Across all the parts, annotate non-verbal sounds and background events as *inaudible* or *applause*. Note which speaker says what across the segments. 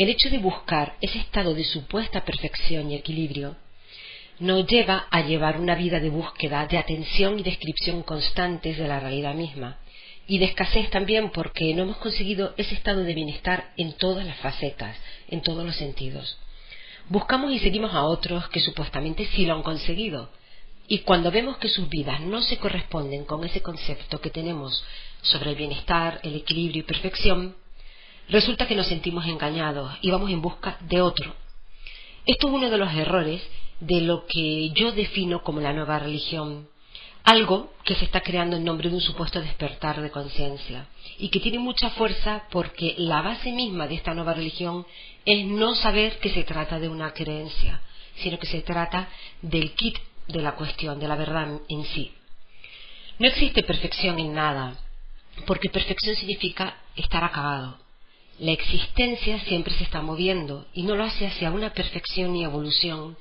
Speaker 1: El hecho de buscar ese estado de supuesta perfección y equilibrio nos lleva a llevar una vida de búsqueda, de atención y descripción constantes de la realidad misma, y de escasez también porque no hemos conseguido ese estado de bienestar en todas las facetas, en todos los sentidos. Buscamos y seguimos a otros que supuestamente sí lo han conseguido, y cuando vemos que sus vidas no se corresponden con ese concepto que tenemos sobre el bienestar, el equilibrio y perfección, resulta que nos sentimos engañados y vamos en busca de otro. Esto es uno de los errores de lo que yo defino como la nueva religión, algo que se está creando en nombre de un supuesto despertar de conciencia y que tiene mucha fuerza porque la base misma de esta nueva religión es no saber que se trata de una creencia, sino que se trata del kit de la cuestión, de la verdad en sí. No existe perfección en nada, porque perfección significa estar acabado. La existencia siempre se está moviendo y no lo hace hacia una perfección y evolución,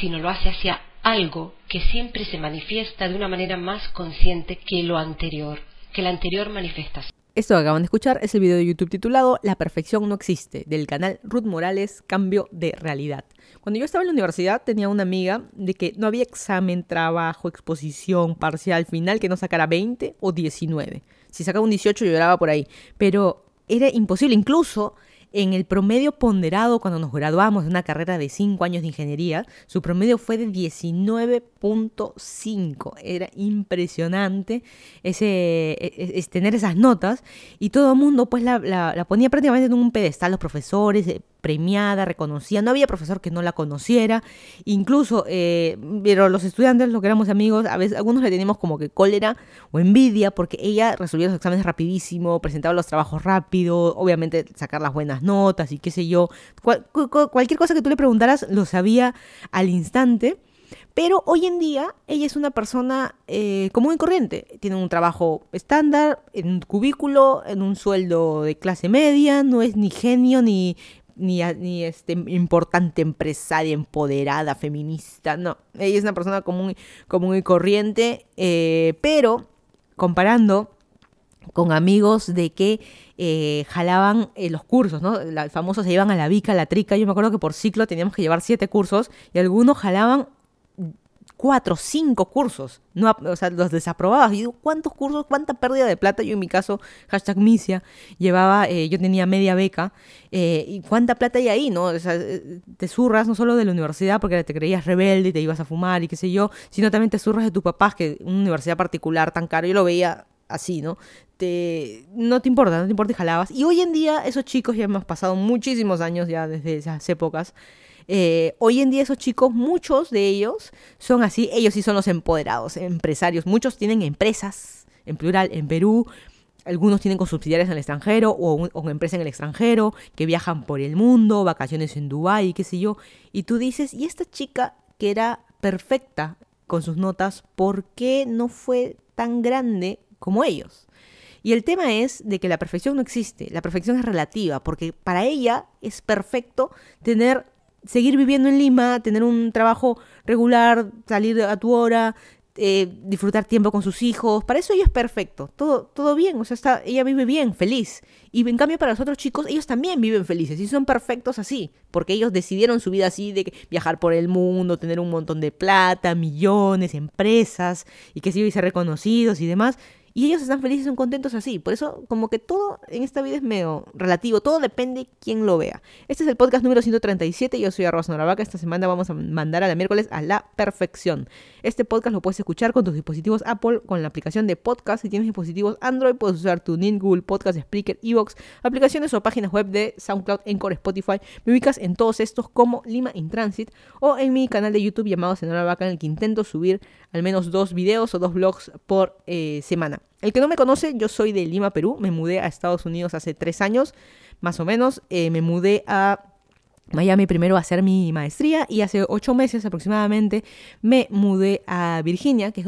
Speaker 1: sino lo hace hacia algo que siempre se manifiesta de una manera más consciente que lo anterior, que la anterior manifestación.
Speaker 2: Esto que acaban de escuchar es el video de YouTube titulado La perfección no existe, del canal Ruth Morales, Cambio de Realidad. Cuando yo estaba en la universidad tenía una amiga de que no había examen, trabajo, exposición, parcial, final que no sacara 20 o 19. Si sacaba un 18 lloraba por ahí. Pero era imposible, incluso en el promedio ponderado cuando nos graduamos de una carrera de 5 años de ingeniería, su promedio fue de 19.5. Era impresionante ese, e, e, es, tener esas notas y todo el mundo pues la, la, ponía prácticamente en un pedestal, los profesores, eh, premiada, reconocida, no había profesor que no la conociera, incluso, eh, pero los estudiantes, los que éramos amigos, a veces algunos le teníamos como que cólera o envidia porque ella resolvía los exámenes rapidísimo, presentaba los trabajos rápido, obviamente sacar las buenas notas y qué sé yo, cualquier cosa que tú le preguntaras lo sabía al instante. Pero hoy en día ella es una persona eh, común y corriente. Tiene un trabajo estándar, en un cubículo, en un sueldo de clase media, no es ni genio ni ni, ni este, importante empresaria, empoderada, feminista, no. Ella es una persona común, común y corriente, eh, pero comparando con amigos de que eh, jalaban eh, los cursos, ¿no? Los famosos se iban a la vica, a la trica. Yo me acuerdo que por ciclo teníamos que llevar siete cursos y algunos jalaban cuatro, cinco cursos, no, o sea, los desaprobados. Y digo, ¿cuántos cursos, cuánta pérdida de plata? Yo en mi caso, hashtag Misia, llevaba, eh, yo tenía media beca, eh, y cuánta plata hay ahí, ¿no? O sea, eh, te zurras no solo de la universidad porque te creías rebelde y te ibas a fumar y qué sé yo, sino también te zurras de tus papás, que una universidad particular tan cara, yo lo veía así, ¿no? Te, no te importa, no te importa y jalabas. Y hoy en día esos chicos ya hemos pasado muchísimos años ya desde esas épocas. Eh, hoy en día esos chicos, muchos de ellos son así, ellos sí son los empoderados, empresarios. Muchos tienen empresas, en plural, en Perú. Algunos tienen con subsidiarias en el extranjero o, empresa en el extranjero, que viajan por el mundo, vacaciones en Dubái, qué sé yo. Y tú dices, ¿y esta chica que era perfecta con sus notas, por qué no fue tan grande como ellos? Y el tema es de que la perfección no existe, la perfección es relativa, porque para ella es perfecto tener seguir viviendo en Lima, tener un trabajo regular, salir a tu hora, eh, disfrutar tiempo con sus hijos, para eso ella es perfecto, todo, todo bien, o sea, está, ella vive bien, feliz. Y en cambio para los otros chicos, ellos también viven felices y son perfectos así, porque ellos decidieron su vida así de viajar por el mundo, tener un montón de plata, millones, empresas, y que sí, ser reconocidos y demás. Y ellos están felices, son contentos así. Por eso, como que todo en esta vida es medio relativo. Todo depende de quién lo vea. Este es el podcast número 137. Yo soy Arroz Noravaca. Esta semana vamos a mandar a la miércoles a la perfección. Este podcast lo puedes escuchar con tus dispositivos Apple con la aplicación de podcast. Si tienes dispositivos Android, puedes usar tu TuneIn, Google Podcast, Spreaker, Evox, aplicaciones o páginas web de SoundCloud, Encore, Spotify. Me ubicas en todos estos como Lima in Transit o en mi canal de YouTube llamado Senora Vaca en el que intento subir al menos dos videos o dos vlogs por eh, semana. El que no me conoce, yo soy de Lima, Perú. Me mudé a Estados Unidos hace tres años, más o menos. Eh, me mudé a Miami primero a hacer mi maestría y hace ocho meses aproximadamente me mudé a Virginia, que es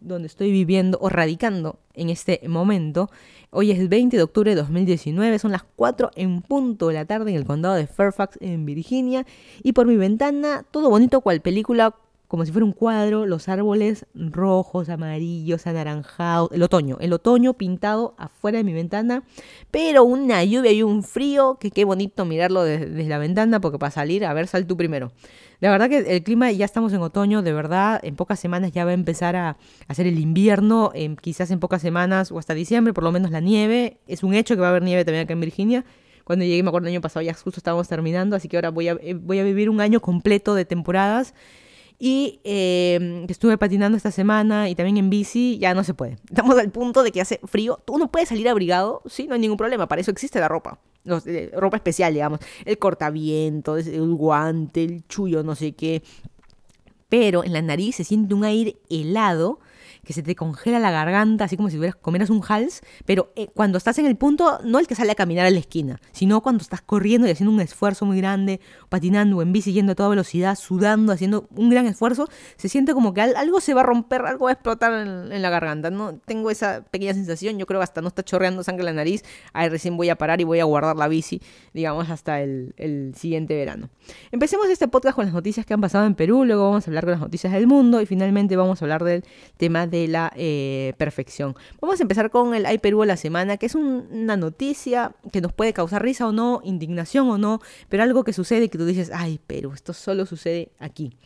Speaker 2: donde estoy viviendo o radicando en este momento. Hoy es el 20 de octubre de 2019, son las 4 en punto de la tarde en el condado de Fairfax, en Virginia, y por mi ventana todo bonito cual película como si fuera un cuadro, los árboles rojos, amarillos, anaranjados, el otoño, el otoño pintado afuera de mi ventana, pero una lluvia y un frío, que qué bonito mirarlo desde, la ventana, porque para salir, a ver, sal tú primero. La verdad que el clima, ya estamos en otoño, de verdad, en pocas semanas ya va a empezar a hacer el invierno, quizás en pocas semanas o hasta diciembre, por lo menos la nieve, es un hecho que va a haber nieve también acá en Virginia, cuando llegué, me acuerdo el año pasado, ya justo estábamos terminando, así que ahora voy a, eh, voy a vivir un año completo de temporadas. Y eh, estuve patinando esta semana y también en bici, ya no se puede. Estamos al punto de que hace frío. Tú no puedes salir abrigado, sí, no hay ningún problema. Para eso existe la ropa. Eh, ropa especial, digamos. El cortaviento, el guante, el chullo, no sé qué. Pero en la nariz se siente un aire helado que se te congela la garganta, así como si comieras un hals, pero eh, cuando estás en el punto, no el que sale a caminar a la esquina, sino cuando estás corriendo y haciendo un esfuerzo muy grande, patinando o en bici yendo a toda velocidad, sudando, haciendo un gran esfuerzo, se siente como que algo se va a romper, algo va a explotar en, la garganta. No tengo esa pequeña sensación, yo creo que hasta no está chorreando sangre en la nariz, ahí recién voy a parar y voy a guardar la bici, digamos, hasta el, el siguiente verano. Empecemos este podcast con las noticias que han pasado en Perú, luego vamos a hablar con las noticias del mundo y finalmente vamos a hablar del tema de la eh, perfección. Vamos a empezar con el Ay Perú a la semana, que es una noticia que nos puede causar risa o no, indignación o no, pero algo que sucede que tú dices, ay Perú, esto solo sucede aquí.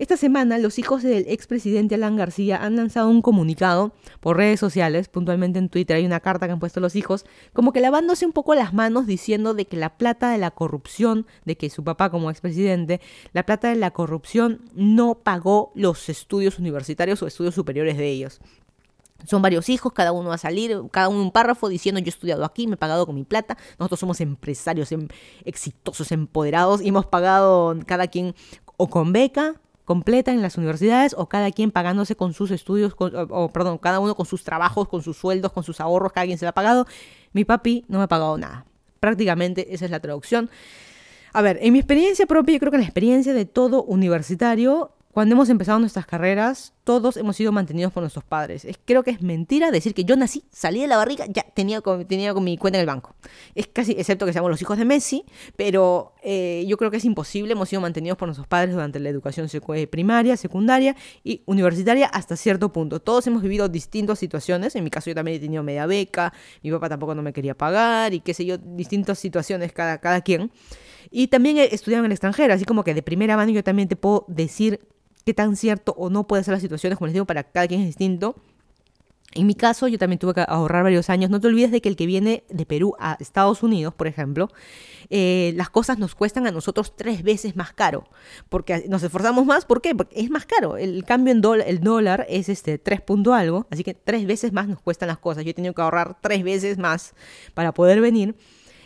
Speaker 2: Esta semana los hijos del expresidente Alan García han lanzado un comunicado por redes sociales, puntualmente en Twitter hay una carta que han puesto los hijos, como que lavándose un poco las manos diciendo de que la plata de la corrupción, de que su papá como expresidente, la plata de la corrupción no pagó los estudios universitarios o estudios superiores de ellos. Son varios hijos, cada uno va a salir, cada uno un párrafo diciendo yo he estudiado aquí, me he pagado con mi plata. Nosotros somos empresarios em, exitosos, empoderados y hemos pagado cada quien o con beca completa en las universidades o cada quien pagándose con sus estudios, o, perdón, cada uno con sus trabajos, con sus sueldos, con sus ahorros, cada quien se lo ha pagado. Mi papi no me ha pagado nada. Prácticamente esa es la traducción. A ver, en mi experiencia propia, yo creo que en la experiencia de todo universitario, cuando hemos empezado nuestras carreras, todos hemos sido mantenidos por nuestros padres. Es, creo que es mentira decir que yo nací, salí de la barriga, ya tenía, tenía con mi cuenta en el banco. Es casi, excepto que seamos los hijos de Messi, pero eh, yo creo que es imposible. Hemos sido mantenidos por nuestros padres durante la educación eh, primaria, secundaria y universitaria hasta cierto punto. Todos hemos vivido distintas situaciones. En mi caso yo también he tenido media beca, mi papá tampoco no me quería pagar y qué sé yo, distintas situaciones cada, cada quien. Y también he estudiado en el extranjero, así como que de primera mano yo también te puedo decir qué tan cierto o no puede ser las situaciones, como les digo, para cada quien es distinto. En mi caso, yo también tuve que ahorrar varios años. No te olvides de que el que viene de Perú a Estados Unidos, por ejemplo, eh, las cosas nos cuestan a nosotros tres veces más caro. Porque nos esforzamos más. ¿Por qué? Porque es más caro. El cambio en dólar, el dólar es este 3 punto algo. Así que tres veces más nos cuestan las cosas. Yo he tenido que ahorrar tres veces más para poder venir.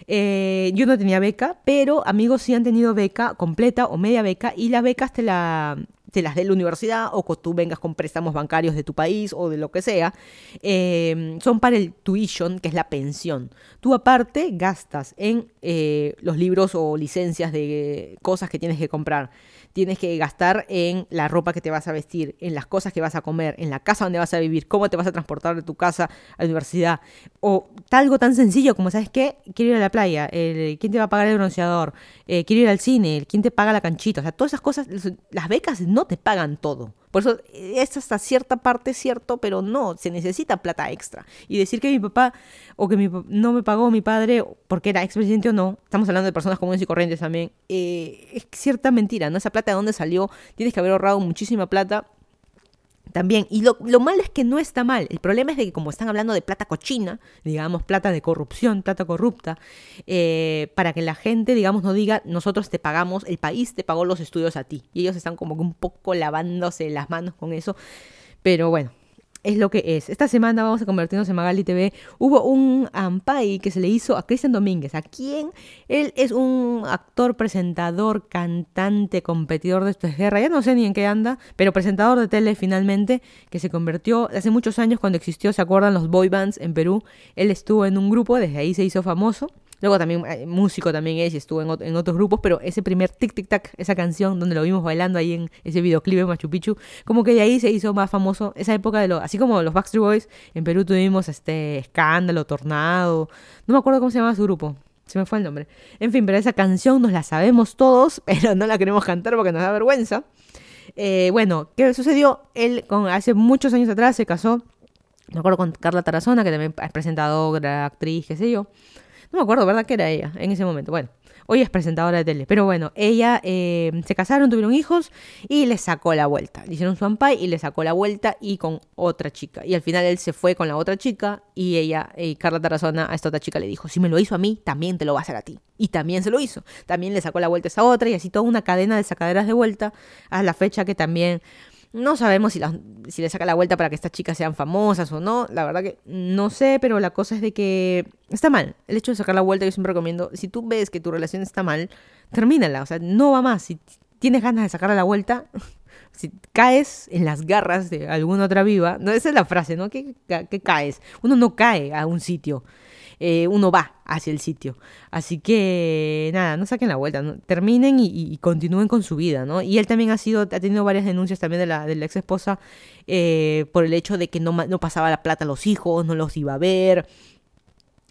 Speaker 2: Eh, yo no tenía beca, pero amigos sí han tenido beca completa o media beca y las becas te la, te las dé la universidad o que tú vengas con préstamos bancarios de tu país o de lo que sea, em, son para el tuition, que es la pensión. Tú aparte gastas en eh, los libros o licencias de cosas que tienes que comprar tienes que gastar en la ropa que te vas a vestir, en las cosas que vas a comer, en la casa donde vas a vivir, cómo te vas a transportar de tu casa a la universidad. O algo tan sencillo como, ¿sabes qué? Quiero ir a la playa, ¿quién te va a pagar el bronceador? Eh, quiero ir al cine, ¿quién te paga la canchita? O sea, todas esas cosas, las becas no te pagan todo. Por eso es hasta cierta parte cierto, pero no, se necesita plata extra. Y decir que mi papá o que mi, no me pagó mi padre porque era expresidente o no, estamos hablando de personas comunes y corrientes también, eh, es cierta mentira, ¿no? Esa plata de dónde salió, tienes que haber ahorrado muchísima plata también. Y lo, malo es que no está mal. El problema es de que como están hablando de plata cochina, digamos, plata de corrupción, plata corrupta, eh, para que la gente, digamos, no diga, nosotros te pagamos, el país te pagó los estudios a ti. Y ellos están como que un poco lavándose las manos con eso. Pero bueno, es lo que es. Esta semana vamos a convertirnos en Magali TV. Hubo un Ampay que se le hizo a Cristian Domínguez, a quien él es un actor, presentador, cantante, competidor de esta guerra. Ya no sé ni en qué anda, pero presentador de tele finalmente, que se convirtió hace muchos años cuando existió, ¿se acuerdan? Los boy bands en Perú. Él estuvo en un grupo, desde ahí se hizo famoso. Luego también eh, músico también es y estuvo en, otros grupos, pero ese primer tic tic tac, esa canción donde lo vimos bailando ahí en ese videoclip en Machu Picchu, como que de ahí se hizo más famoso esa época de lo, así como los Backstreet Boys, en Perú tuvimos este escándalo, tornado, no me acuerdo cómo se llamaba su grupo. Se me fue el nombre. En fin, pero esa canción nos la sabemos todos, *laughs* pero no la queremos cantar porque nos da vergüenza. Eh, bueno, ¿qué sucedió? Él con, hace muchos años atrás se casó, me acuerdo con Carla Tarazona, que también es presentadora, actriz, qué sé yo. No me acuerdo, ¿verdad? Que era ella en ese momento. Bueno, Hoy es presentadora de tele. Pero bueno, ella eh, se casaron, tuvieron hijos y le sacó la vuelta. Le hicieron su ampay y le sacó la vuelta y con otra chica. Y al final él se fue con la otra chica y ella, y Carla Tarazona, a esta otra chica le dijo, si me lo hizo a mí, también te lo va a hacer a ti. Y también se lo hizo. También le sacó la vuelta a esa otra y así toda una cadena de sacaderas de vuelta a la fecha que también no sabemos si, si le saca la vuelta para que estas chicas sean famosas o no. La verdad que no sé, pero la cosa es de que está mal. El hecho de sacar la vuelta, yo siempre recomiendo, si tú ves que tu relación está mal, termínala. O sea, no va más. Si tienes ganas de sacarla la vuelta, si caes en las garras de alguna otra viva, no, esa es la frase, ¿no? ¿Qué, que caes? Uno no cae a un sitio. Eh, uno va hacia el sitio. Así que nada, no saquen la vuelta, terminen y, continúen con su vida, ¿no? Y él también ha sido, ha tenido varias denuncias también de la, de la ex esposa eh, por el hecho de que no, no pasaba la plata a los hijos, no los iba a ver.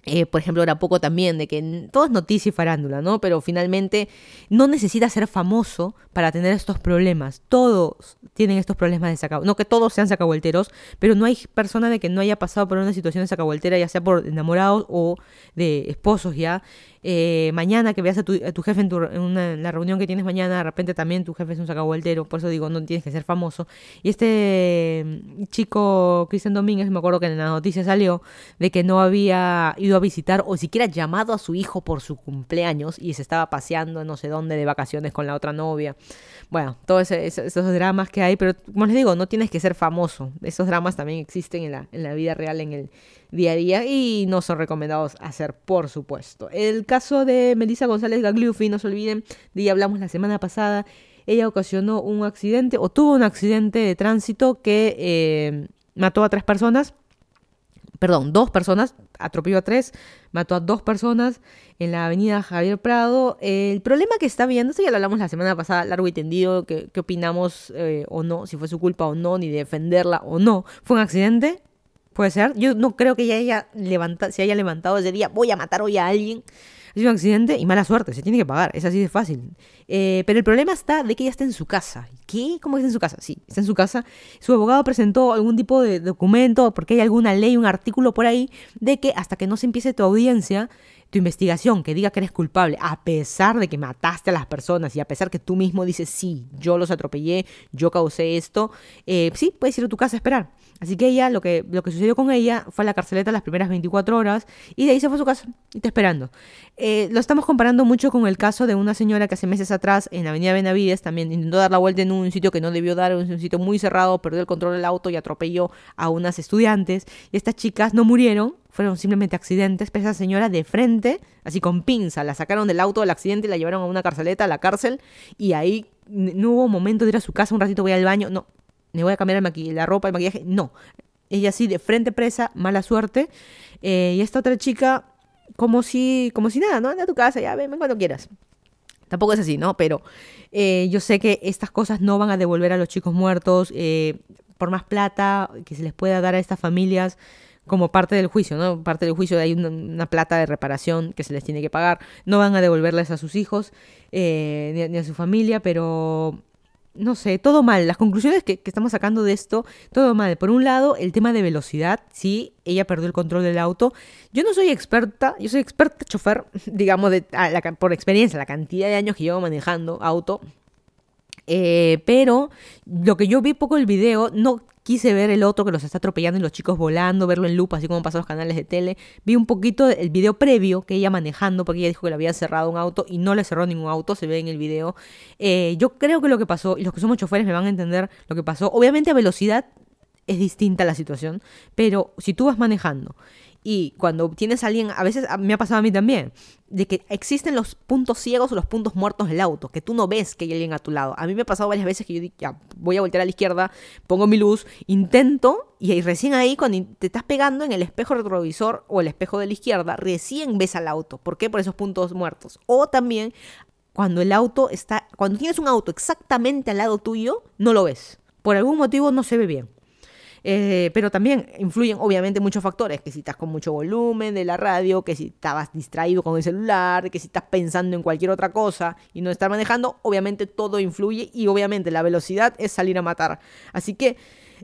Speaker 2: Eh, por ejemplo, era poco también de que todo es noticia y farándula, ¿no? Pero finalmente no necesita ser famoso para tener estos problemas. Todos tienen estos problemas de sacavuelteros. No que todos sean sacavuelteros, pero no hay persona de que no haya pasado por una situación de sacavueltera, ya sea por enamorados o de esposos ya, eh, mañana que veas a tu, jefe en, la reunión que tienes mañana, de repente también tu jefe es un sacabueltero, por eso digo, no tienes que ser famoso. Y este mm, chico, Cristian Domínguez, me acuerdo que en la noticia salió de que no había ido a visitar o siquiera llamado a su hijo por su cumpleaños y se estaba paseando no sé dónde de vacaciones con la otra novia. Bueno, todos esos dramas que hay, pero como les digo, no tienes que ser famoso. Esos dramas también existen en la, en la vida real, en el día a día y no son recomendados hacer, por supuesto. El caso de Melissa González Gagliuffi, no se olviden, de ella hablamos la semana pasada, ella ocasionó un accidente o tuvo un accidente de tránsito que eh, mató a tres personas, perdón, dos personas, atropelló a tres, mató a dos personas en la avenida Javier Prado. El problema que está viendo, esto ya lo hablamos la semana pasada, largo y tendido, qué, opinamos eh, o no, si fue su culpa o no, ni defenderla o no. ¿Fue un accidente? Puede ser. Yo no creo que ella haya levantado, se haya levantado ese día, voy a matar hoy a alguien. Es un accidente y mala suerte, se tiene que pagar, es así de fácil. Eh, pero el problema está de que ella está en su casa. ¿Qué? ¿Cómo está en su casa? Sí, está en su casa. Su abogado presentó algún tipo de documento, porque hay alguna ley, un artículo por ahí, de que hasta que no se empiece tu audiencia, tu investigación que diga que eres culpable, a pesar de que mataste a las personas y a pesar que tú mismo dices, sí, yo los atropellé, yo causé esto, eh, sí, puedes ir a tu casa a esperar. Así que ella, lo que, lo que sucedió con ella fue a la carceleta las primeras 24 horas y de ahí se fue a su casa y está esperando. Eh, lo estamos comparando mucho con el caso de una señora que hace meses atrás en avenida Benavides también intentó dar la vuelta en un sitio que no debió dar, en un sitio muy cerrado, perdió el control del auto y atropelló a unas estudiantes. Y estas chicas no murieron, fueron simplemente accidentes, pero esa señora de frente, así con pinza, la sacaron del auto del accidente y la llevaron a una carceleta, a la cárcel, y ahí no hubo momento de ir a su casa, un ratito voy al baño, no, me voy a cambiar el la ropa, el maquillaje. No. Ella sí, de frente presa, mala suerte. Eh, y esta otra chica, como si, como si nada, ¿no? Anda a tu casa, ya ven, ven cuando quieras. Tampoco es así, ¿no? Pero eh, yo sé que estas cosas no van a devolver a los chicos muertos. Eh, por más plata que se les pueda dar a estas familias como parte del juicio, ¿no? Parte del juicio hay una, plata de reparación que se les tiene que pagar. No van a devolverles a sus hijos ni, a su familia, pero no sé, todo mal. Las conclusiones que, estamos sacando de esto, todo mal. Por un lado, el tema de velocidad, sí, ella perdió el control del auto. Yo no soy experta, yo soy experta chofer, *laughs* digamos, de, por experiencia, la cantidad de años que llevo manejando auto. Eh, pero lo que yo vi poco el video, no Quise ver el otro que los está atropellando y los chicos volando, verlo en lupa, así como pasan los canales de tele. Vi un poquito el video previo que ella manejando, porque ella dijo que le había cerrado un auto y no le cerró ningún auto, se ve en el video. Eh, yo creo que lo que pasó, y los que somos choferes me van a entender lo que pasó. Obviamente a velocidad es distinta la situación, pero si tú vas manejando y cuando tienes a alguien, a veces me ha pasado a mí también, de que existen los puntos ciegos o los puntos muertos del auto, que tú no ves que hay alguien a tu lado. A mí me ha pasado varias veces que yo digo, ya, voy a voltear a la izquierda, pongo mi luz, intento, y recién ahí, cuando te estás pegando en el espejo retrovisor o el espejo de la izquierda, recién ves al auto. ¿Por qué? Por esos puntos muertos. O también, cuando el auto está, cuando tienes un auto exactamente al lado tuyo, no lo ves. Por algún motivo no se ve bien. Eh, pero también influyen obviamente muchos factores, que si estás con mucho volumen de la radio, que si estabas distraído con el celular, que si estás pensando en cualquier otra cosa y no estar manejando, obviamente todo influye y obviamente la velocidad es salir a matar. Así que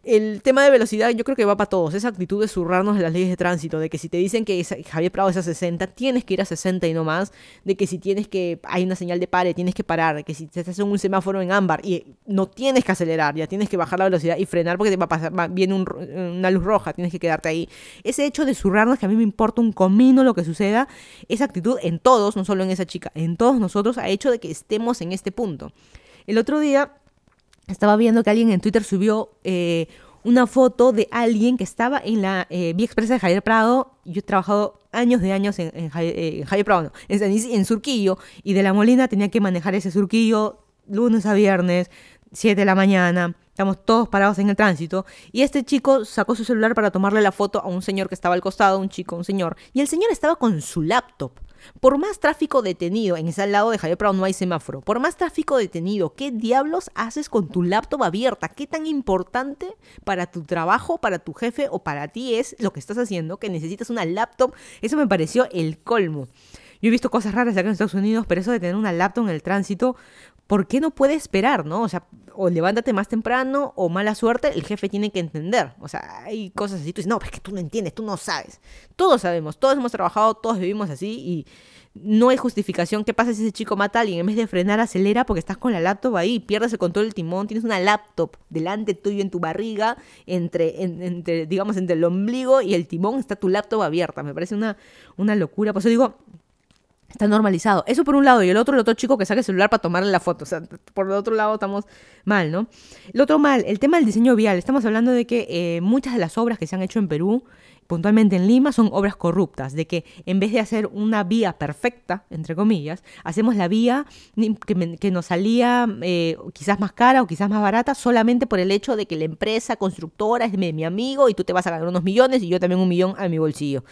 Speaker 2: el tema de velocidad yo creo que va para todos. Esa actitud de zurrarnos de las leyes de tránsito, de que si te dicen que Javier Prado es a 60, tienes que ir a 60 y no más. De que si tienes que, hay una señal de pare, tienes que parar. Que si te en un semáforo en ámbar y no tienes que acelerar, ya tienes que bajar la velocidad y frenar porque te va a pasar, viene una luz roja, tienes que quedarte ahí. Ese hecho de zurrarnos, que a mí me importa un comino lo que suceda, esa actitud en todos, no solo en esa chica, en todos nosotros ha hecho de que estemos en este punto. El otro día estaba viendo que alguien en Twitter subió eh, una foto de alguien que estaba en la eh, Vía Expresa de Javier Prado. Yo he trabajado años de años en, eh, Javier, Prado, no, en, en, Surquillo, y de la Molina tenía que manejar ese Surquillo lunes a viernes, 7 de la mañana. Estamos todos parados en el tránsito. Y este chico sacó su celular para tomarle la foto a un señor que estaba al costado, un chico, un señor. Y el señor estaba con su laptop. Por más tráfico detenido, en ese lado de Javier Prado no hay semáforo. Por más tráfico detenido, ¿qué diablos haces con tu laptop abierta? ¿Qué tan importante para tu trabajo, para tu jefe o para ti es lo que estás haciendo que necesitas una laptop? Eso me pareció el colmo. Yo he visto cosas raras acá en Estados Unidos, pero eso de tener una laptop en el tránsito, ¿por qué no puede esperar, no? O sea, o levántate más temprano o mala suerte, el jefe tiene que entender. O sea, hay cosas así, tú dices, no, es que tú no entiendes, tú no sabes. Todos sabemos, todos hemos trabajado, todos vivimos así y no hay justificación. ¿Qué pasa si ese chico mata a alguien? En vez de frenar, acelera porque estás con la laptop ahí, pierdes el control del timón, tienes una laptop delante tuyo en tu barriga, entre, entre digamos, entre el ombligo y el timón está tu laptop abierta. Me parece una, una locura. Por eso digo, Está normalizado. Eso por un lado. Y el otro, el otro chico que saque el celular para tomarle la foto. O sea, por el otro lado estamos mal, ¿no? El otro mal, el tema del diseño vial. Estamos hablando de que eh, muchas de las obras que se han hecho en Perú, puntualmente en Lima, son obras corruptas. De que en vez de hacer una vía perfecta, entre comillas, hacemos la vía que, nos salía eh, quizás más cara o quizás más barata solamente por el hecho de que la empresa constructora es mi amigo y tú te vas a ganar unos millones y yo también un millón a mi bolsillo.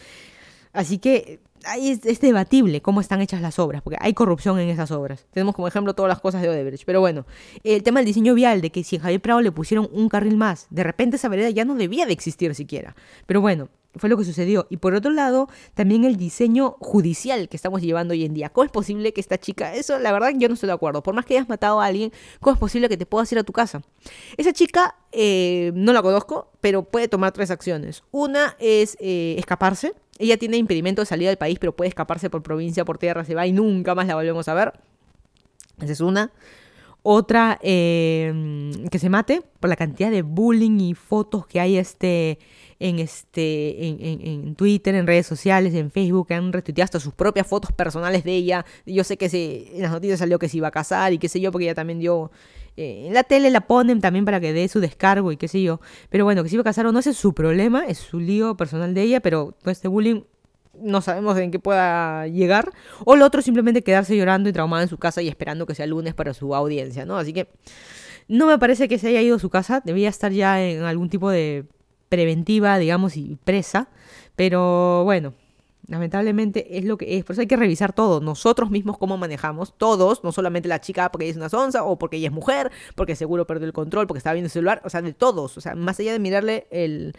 Speaker 2: Así que es, debatible cómo están hechas las obras, porque hay corrupción en esas obras. Tenemos como ejemplo todas las cosas de Odebrecht. Pero bueno, el tema del diseño vial, de que si a Javier Prado le pusieron un carril más, de repente esa vereda ya no debía de existir siquiera. Pero bueno, fue lo que sucedió. Y por otro lado, también el diseño judicial que estamos llevando hoy en día. ¿Cómo es posible que esta chica, eso la verdad yo no estoy de acuerdo, por más que hayas matado a alguien, ¿cómo es posible que te puedas ir a tu casa? Esa chica eh, no la conozco, pero puede tomar tres acciones. Una es eh, escaparse. Ella tiene impedimento de salida del país, pero puede escaparse por provincia, por tierra, se va y nunca más la volvemos a ver. Esa es una. Otra, eh, que se mate por la cantidad de bullying y fotos que hay este en, este, en, Twitter, en redes sociales, en Facebook, han retuiteado hasta sus propias fotos personales de ella. Yo sé que se, en las noticias salió que se iba a casar y qué sé yo, porque ella también dio... Eh, en la tele la ponen también para que dé su descargo y qué sé yo. Pero bueno, que se iba a casar o no, ese es su problema, es su lío personal de ella, pero todo este bullying no sabemos en qué pueda llegar. O el otro simplemente quedarse llorando y traumado en su casa y esperando que sea lunes para su audiencia, ¿no? Así que no me parece que se haya ido a su casa, debía estar ya en algún tipo de preventiva, digamos, y presa. Pero bueno, lamentablemente es lo que es. Por eso hay que revisar todo. Nosotros mismos cómo manejamos. Todos, no solamente la chica porque ella es una sonza o porque ella es mujer, porque seguro perdió el control, porque estaba viendo el celular. O sea, de todos. O sea, más allá de mirarle el...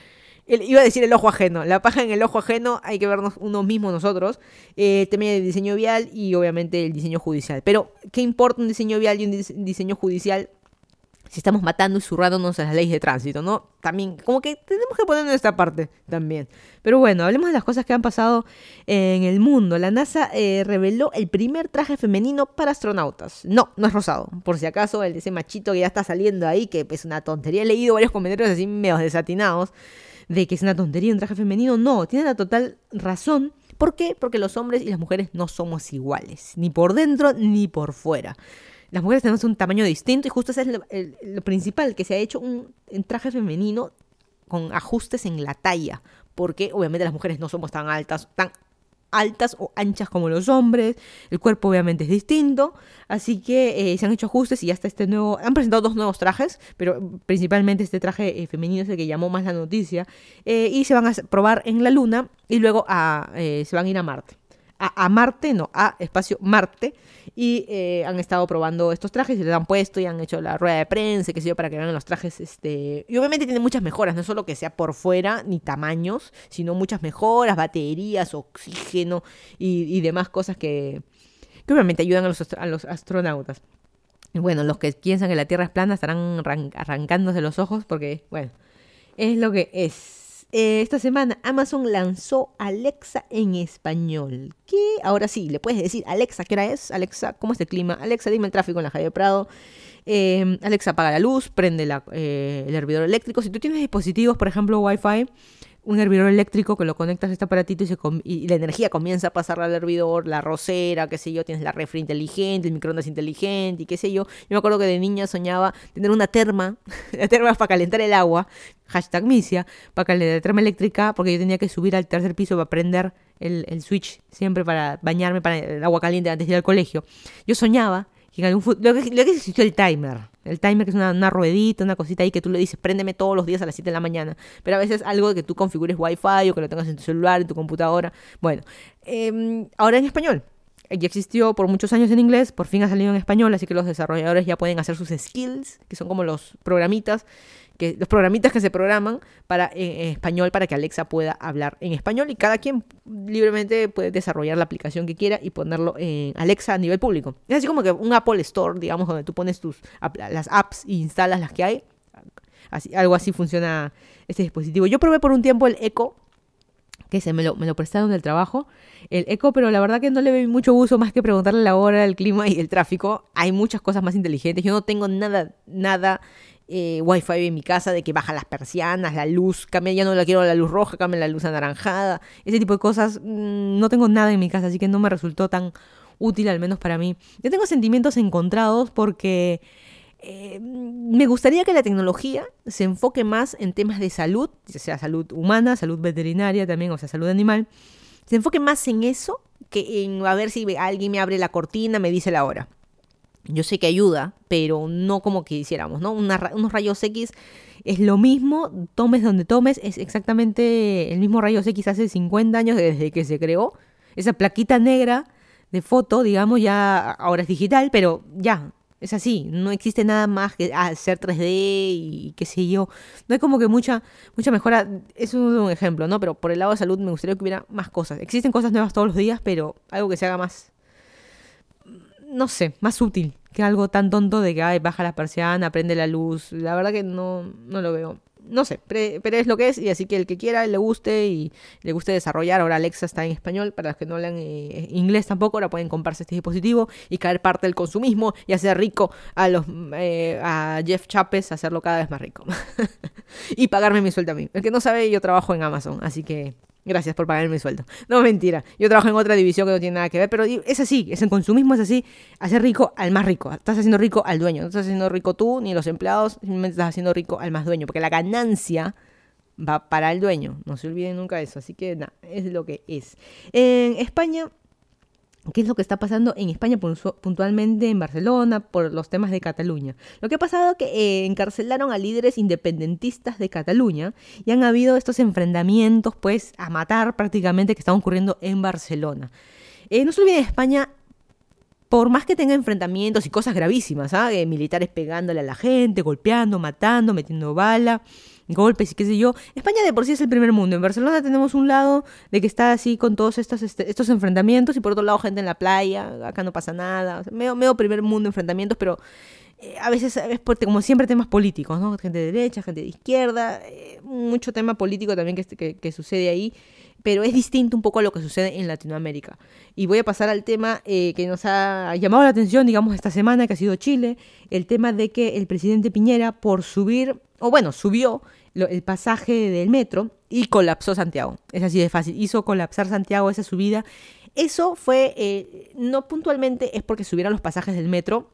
Speaker 2: iba a decir el ojo ajeno. La paja en el ojo ajeno hay que vernos uno mismo nosotros. Eh, el tema del diseño vial y obviamente el diseño judicial. Pero, ¿qué importa un diseño vial y un diseño judicial si estamos matando y zurrándonos a las leyes de tránsito, ¿no? También, como que tenemos que poner nuestra parte también. Pero bueno, hablemos de las cosas que han pasado en el mundo. La NASA eh, reveló el primer traje femenino para astronautas. No, no es rosado. Por si acaso, el de ese machito que ya está saliendo ahí, que es una tontería. He leído varios comentarios así medio desatinados de que es una tontería un traje femenino. No, tiene la total razón. ¿Por qué? Porque los hombres y las mujeres no somos iguales, ni por dentro ni por fuera las mujeres tenemos un tamaño distinto y justo eso es lo, principal, que se ha hecho un, traje femenino con ajustes en la talla, porque obviamente las mujeres no somos tan altas, tan altas o anchas como los hombres, el cuerpo obviamente es distinto, así que eh, se han hecho ajustes y hasta este nuevo, han presentado dos nuevos trajes, pero principalmente este traje eh, femenino es el que llamó más la noticia, eh, y se van a probar en la luna y luego a, se van a ir a Marte. A, Marte, no, a espacio Marte, y eh, han estado probando estos trajes y les han puesto y han hecho la rueda de prensa, que sé yo, para que vean los trajes, este, y obviamente tiene muchas mejoras, no solo que sea por fuera ni tamaños, sino muchas mejoras, baterías, oxígeno y, demás cosas que, que obviamente ayudan a los, a los astronautas. Y bueno, los que piensan que la Tierra es plana estarán arrancándose los ojos porque, bueno, es lo que es. Eh, esta semana Amazon lanzó Alexa en español. ¿Qué? ahora sí, le puedes decir, Alexa, ¿qué hora es? Alexa, ¿cómo es el clima? Alexa, dime el tráfico en la Javier Prado. Eh, Alexa, apaga la luz, prende eh, el hervidor eléctrico. Si tú tienes dispositivos, por ejemplo, Wi-Fi, un hervidor eléctrico que lo conectas a este aparatito y, la energía comienza a pasar al hervidor, la rosera, qué sé yo, tienes la refri inteligente, el microondas inteligente y qué sé yo. Yo me acuerdo que de niña soñaba tener una terma, *laughs* la terma para calentar el agua, hashtag misia, para calentar la terma eléctrica, porque yo tenía que subir al tercer piso para prender el, switch siempre para bañarme para el agua caliente antes de ir al colegio. Yo soñaba que en algún lo que, lo el timer el timer que es una, ruedita, una cosita ahí que tú le dices, préndeme todos los días a las 7 de la mañana. Pero a veces algo que tú configures Wi-Fi o que lo tengas en tu celular, en tu computadora. Bueno, em, ahora en español. Ya existió por muchos años en inglés, por fin ha salido en español, así que los desarrolladores ya pueden hacer sus skills, que son como los programitas que, los programitas que se programan para, en, español para que Alexa pueda hablar en español y cada quien libremente puede desarrollar la aplicación que quiera y ponerlo en Alexa a nivel público. Es así como que un Apple Store, digamos, donde tú pones tus las apps e instalas las que hay. Así, algo así funciona este dispositivo. Yo probé por un tiempo el Echo, que se me lo, me lo prestaron del trabajo, el Echo, pero la verdad que no le veo mucho uso más que preguntarle la hora, el clima y el tráfico. Hay muchas cosas más inteligentes. Yo no tengo nada, nada eh, wifi en mi casa de que baja las persianas, la luz, cambia, ya no la quiero la luz roja, cambia la luz anaranjada, ese tipo de cosas. Mm, no tengo nada en mi casa, así que no me resultó tan útil, al menos para mí. Yo tengo sentimientos encontrados porque eh, me gustaría que la tecnología se enfoque más en temas de salud, ya sea salud humana, salud veterinaria también, o sea, salud animal. Se enfoque más en eso que en a ver si alguien me abre la cortina, me dice la hora. Yo sé que ayuda, pero no como quisiéramos, ¿no? unos rayos X es lo mismo, tomes donde tomes, es exactamente el mismo rayos X hace 50 años desde que se creó. Esa plaquita negra de foto, digamos, ya ahora es digital, pero ya, es así, no existe nada más que hacer 3D y qué sé yo. No hay como que mucha, mucha mejora. Es un ejemplo, ¿no? Pero por el lado de salud me gustaría que hubiera más cosas. Existen cosas nuevas todos los días, pero algo que se haga más, no sé, más útil que algo tan tonto de que ay, baja la persiana, prende la luz. La verdad que no, no lo veo. No sé, pero, es lo que es y así que el que quiera le guste y le guste desarrollar, ahora Alexa está en español, para los que no hablan eh, inglés tampoco, ahora pueden comprarse este dispositivo y caer parte del consumismo y hacer rico a los eh, a Jeff Chapes, hacerlo cada vez más rico. *laughs* y pagarme mi sueldo a mí. El que no sabe, yo trabajo en Amazon, así que Gracias por pagarme mi sueldo. No, mentira. Yo trabajo en otra división que no tiene nada que ver, pero es así, es el consumismo, es así. Hacer rico al más rico. Estás haciendo rico al dueño. No estás haciendo rico tú ni los empleados, simplemente estás haciendo rico al más dueño. Porque la ganancia va para el dueño. No se olviden nunca eso. Así que nada, es lo que es. En España qué es lo que está pasando en España, puntualmente en Barcelona, por los temas de Cataluña. Lo que ha pasado es que eh, encarcelaron a líderes independentistas de Cataluña y han habido estos enfrentamientos, pues, a matar prácticamente que están ocurriendo en Barcelona. Eh, no se olviden, España por más que tenga enfrentamientos y cosas gravísimas, ¿ah? Eh, militares pegándole a la gente, golpeando, matando, metiendo bala, golpes y qué sé yo. España de por sí es el primer mundo. En Barcelona tenemos un lado de que está así con todos estos, este, estos enfrentamientos y por otro lado gente en la playa, acá no pasa nada. medio, primer mundo enfrentamientos, pero eh, a veces es como siempre temas políticos, ¿no? Gente de derecha, gente de izquierda, eh, mucho tema político también que, que, sucede ahí pero es distinto un poco a lo que sucede en Latinoamérica. Y voy a pasar al tema eh, que nos ha llamado la atención, digamos, esta semana, que ha sido Chile, el tema de que el presidente Piñera, por subir, o bueno, subió el pasaje del metro y colapsó Santiago. Es así de fácil. Hizo colapsar Santiago esa subida. Eso fue, eh, no puntualmente es porque subieran los pasajes del metro,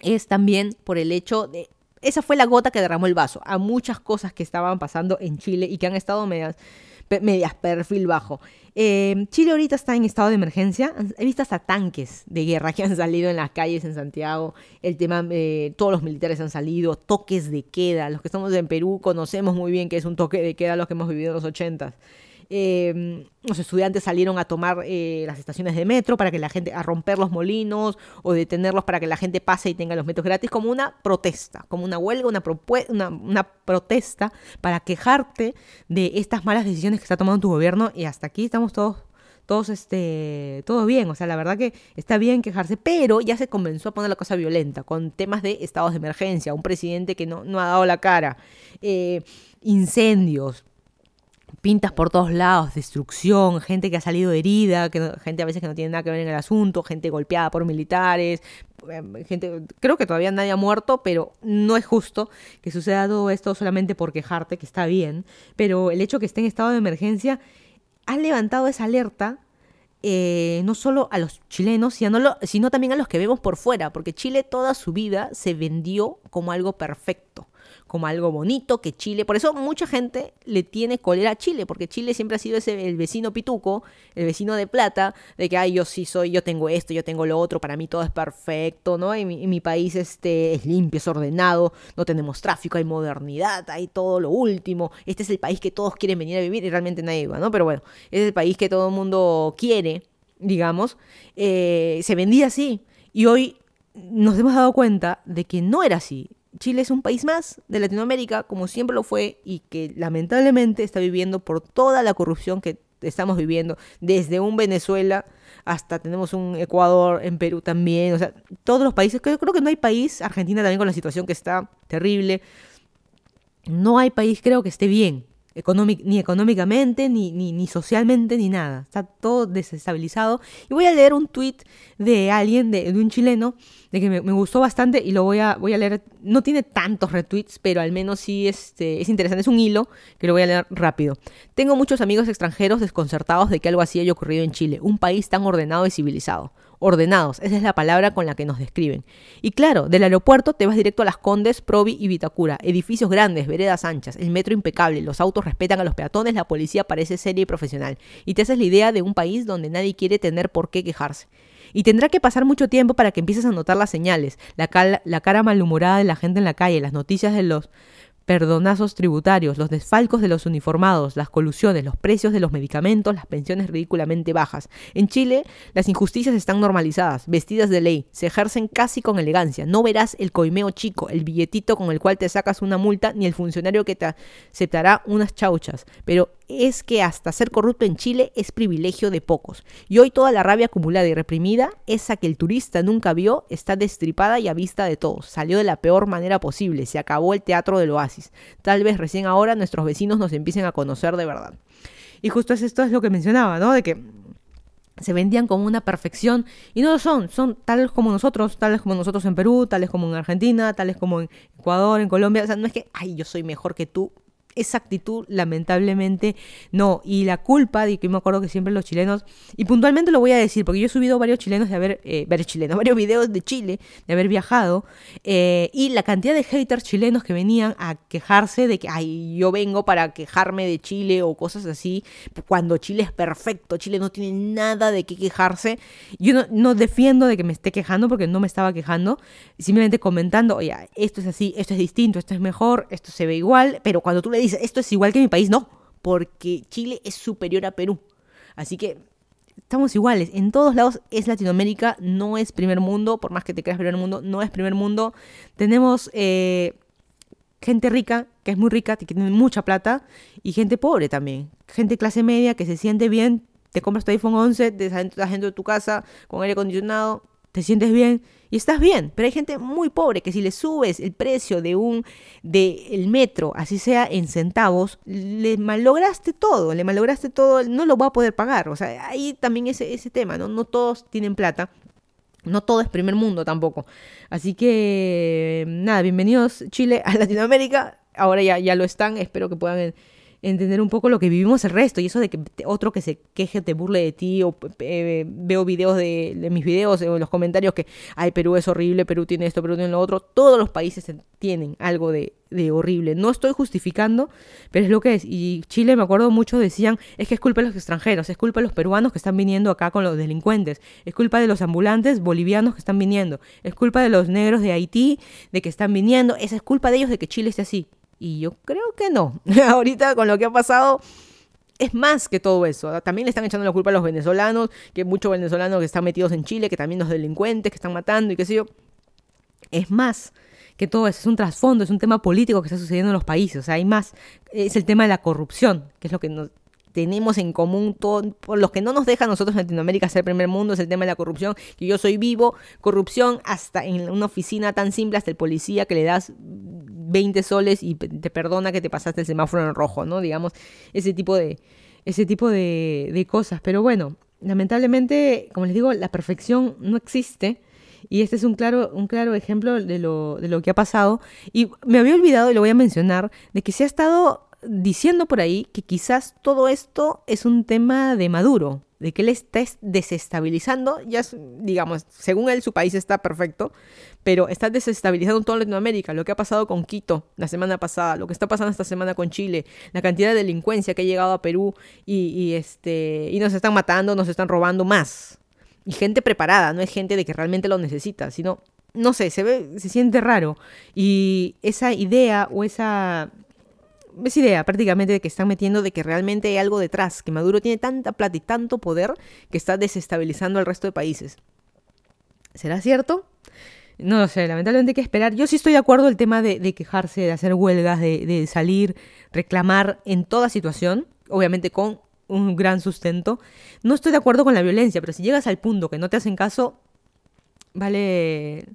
Speaker 2: es también por el hecho de... Esa fue la gota que derramó el vaso a muchas cosas que estaban pasando en Chile y que han estado medias medias perfil bajo. Eh, Chile ahorita está en estado de emergencia. He visto hasta tanques de guerra que han salido en las calles en Santiago. El tema, eh, todos los militares han salido, toques de queda. Los que estamos en Perú conocemos muy bien que es un toque de queda los que hemos vivido en los ochentas. Eh, los estudiantes salieron a tomar eh, las estaciones de metro para que la gente, a romper los molinos o detenerlos para que la gente pase y tenga los metros gratis, como una protesta, como una huelga, una, una, una protesta para quejarte de estas malas decisiones que está tomando tu gobierno. Y hasta aquí estamos todos todos este, todo bien, o sea, la verdad que está bien quejarse, pero ya se comenzó a poner la cosa violenta, con temas de estados de emergencia, un presidente que no, no ha dado la cara, eh, incendios, pintas por todos lados, destrucción, gente que ha salido herida, gente a veces que no tiene nada que ver en el asunto, gente golpeada por militares, em, gente, creo que todavía nadie ha muerto, pero no es justo que suceda todo esto solamente por quejarte, que está bien, pero el hecho que esté en estado de emergencia ha levantado esa alerta eh, no solo a los chilenos, sino, sino también a los que vemos por fuera, porque Chile toda su vida se vendió como algo perfecto como algo bonito, que Chile, por eso mucha gente le tiene cólera a Chile, porque Chile siempre ha sido ese, el vecino pituco, el vecino de plata, de que, ay, yo sí soy, yo tengo esto, yo tengo lo otro, para mí todo es perfecto, ¿no? Y mi, país este, es limpio, es ordenado, no tenemos tráfico, hay modernidad, hay todo lo último, este es el país que todos quieren venir a vivir y realmente nadie va, ¿no? Pero bueno, es el país que todo el mundo quiere, digamos, eh, se vendía así, y hoy nos hemos dado cuenta de que no era así. Chile es un país más de Latinoamérica, como siempre lo fue, y que lamentablemente está viviendo por toda la corrupción que estamos viviendo, desde un Venezuela hasta tenemos un Ecuador, en Perú también, o sea, todos los países, creo, creo que no hay país, Argentina también con la situación que está terrible, no hay país creo que esté bien, ni económicamente, ni, ni, ni, socialmente, ni nada. Está todo desestabilizado. Y voy a leer un tweet de alguien, de, un chileno, de que me, gustó bastante y lo voy a, voy a leer. No tiene tantos retweets, pero al menos sí este, es interesante. Es un hilo que lo voy a leer rápido. Tengo muchos amigos extranjeros desconcertados de que algo así haya ocurrido en Chile, un país tan ordenado y civilizado ordenados, esa es la palabra con la que nos describen. Y claro, del aeropuerto te vas directo a Las Condes, Provi y Vitacura, edificios grandes, veredas anchas, el metro impecable, los autos respetan a los peatones, la policía parece seria y profesional, y te haces la idea de un país donde nadie quiere tener por qué quejarse. Y tendrá que pasar mucho tiempo para que empieces a notar las señales, la, la cara malhumorada de la gente en la calle, las noticias de los perdonazos tributarios, los desfalcos de los uniformados, las colusiones, los precios de los medicamentos, las pensiones ridículamente bajas. En Chile, las injusticias están normalizadas, vestidas de ley, se ejercen casi con elegancia. No verás el coimeo chico, el billetito con el cual te sacas una multa, ni el funcionario que te aceptará unas chauchas. Pero es que hasta ser corrupto en Chile es privilegio de pocos. Y hoy toda la rabia acumulada y reprimida, esa que el turista nunca vio, está destripada y a vista de todos. Salió de la peor manera posible, se acabó el teatro del oasis. Tal vez recién ahora nuestros vecinos nos empiecen a conocer de verdad. Y justo esto es lo que mencionaba, ¿no? De que se vendían como una perfección y no lo son, son tales como nosotros, tales como nosotros en Perú, tales como en Argentina, tales como en Ecuador, en Colombia, o sea, no es que, ay, yo soy mejor que tú, esa actitud lamentablemente no. Y la culpa, de que me acuerdo que siempre los chilenos, y puntualmente lo voy a decir, porque yo he subido varios chilenos de haber, eh, varios chilenos, *laughs* varios videos de Chile, de haber viajado, eh, y la cantidad de haters chilenos que venían a quejarse de que, ay, yo vengo para quejarme de Chile o cosas así, cuando Chile es perfecto, Chile no tiene nada de qué quejarse. Yo no, no defiendo de que me esté quejando porque no me estaba quejando, simplemente comentando, oye, esto es así, esto es distinto, esto es mejor, esto se ve igual, pero cuando tú le dice, esto es igual que mi país, no, porque Chile es superior a Perú. Así que estamos iguales. En todos lados es Latinoamérica, no es primer mundo, por más que te creas primer mundo, no es primer mundo. Tenemos eh, gente rica, que es muy rica, que tiene mucha plata, y gente pobre también. Gente clase media que se siente bien, te compras tu iPhone 11, te estás dentro de tu casa con aire acondicionado, te sientes bien y estás bien, pero hay gente muy pobre que si le subes el precio de un de el metro, así sea en centavos, le malograste todo, le malograste todo, no lo va a poder pagar, o sea, ahí también ese ese tema, ¿no? No todos tienen plata. No todo es primer mundo tampoco. Así que nada, bienvenidos Chile a Latinoamérica. Ahora ya, ya lo están, espero que puedan entender un poco lo que vivimos el resto y eso de que otro que se queje te burle de ti o eh, veo videos de, mis videos o en los comentarios que ay Perú es horrible Perú tiene esto Perú tiene lo otro todos los países tienen algo de, de horrible. No estoy justificando pero es lo que es. Y Chile me acuerdo mucho decían es que es culpa de los extranjeros es culpa de los peruanos que están viniendo acá con los delincuentes es culpa de los ambulantes bolivianos que están viniendo es culpa de los negros de Haití de que están viniendo esa es culpa de ellos de que Chile esté así y yo creo que no. *laughs* Ahorita con lo que ha pasado, es más que todo eso. También le están echando la culpa a los venezolanos, que muchos venezolanos que están metidos en Chile, que también los delincuentes que están matando y qué sé yo. Es más que todo eso, es un trasfondo, es un tema político que está sucediendo en los países. O sea, hay más. Es el tema de la corrupción, que es lo que nos, tenemos en común, todo, por los que no nos deja a nosotros en Latinoamérica ser primer mundo, es el tema de la corrupción, que yo soy vivo, corrupción hasta en una oficina tan simple, hasta el policía que le das 20 soles y te perdona que te pasaste el semáforo en rojo, ¿no? Digamos, ese tipo de, ese tipo de, de cosas. Pero bueno, lamentablemente, como les digo, la perfección no existe. Y este es un claro, un claro ejemplo de lo, de lo que ha pasado. Y me había olvidado, y lo voy a mencionar, de que se ha estado diciendo por ahí que quizás todo esto es un tema de Maduro, de que él está desestabilizando, ya digamos, según él su país está perfecto, pero está desestabilizando toda Latinoamérica, lo que ha pasado con Quito la semana pasada, lo que está pasando esta semana con Chile, la cantidad de delincuencia que ha llegado a Perú y, este, y nos están matando, nos están robando más. Y gente preparada, no es gente de que realmente lo necesita, sino, no sé, se ve, se siente raro. Y esa idea o esa es idea prácticamente de que están metiendo de que realmente hay algo detrás, que Maduro tiene tanta plata y tanto poder que está desestabilizando al resto de países. ¿Será cierto? No lo sé, lamentablemente hay que esperar. Yo sí estoy de acuerdo el tema de, quejarse, de hacer huelgas, de, salir, reclamar en toda situación, obviamente con un gran sustento. No estoy de acuerdo con la violencia, pero si llegas al punto que no te hacen caso, vale,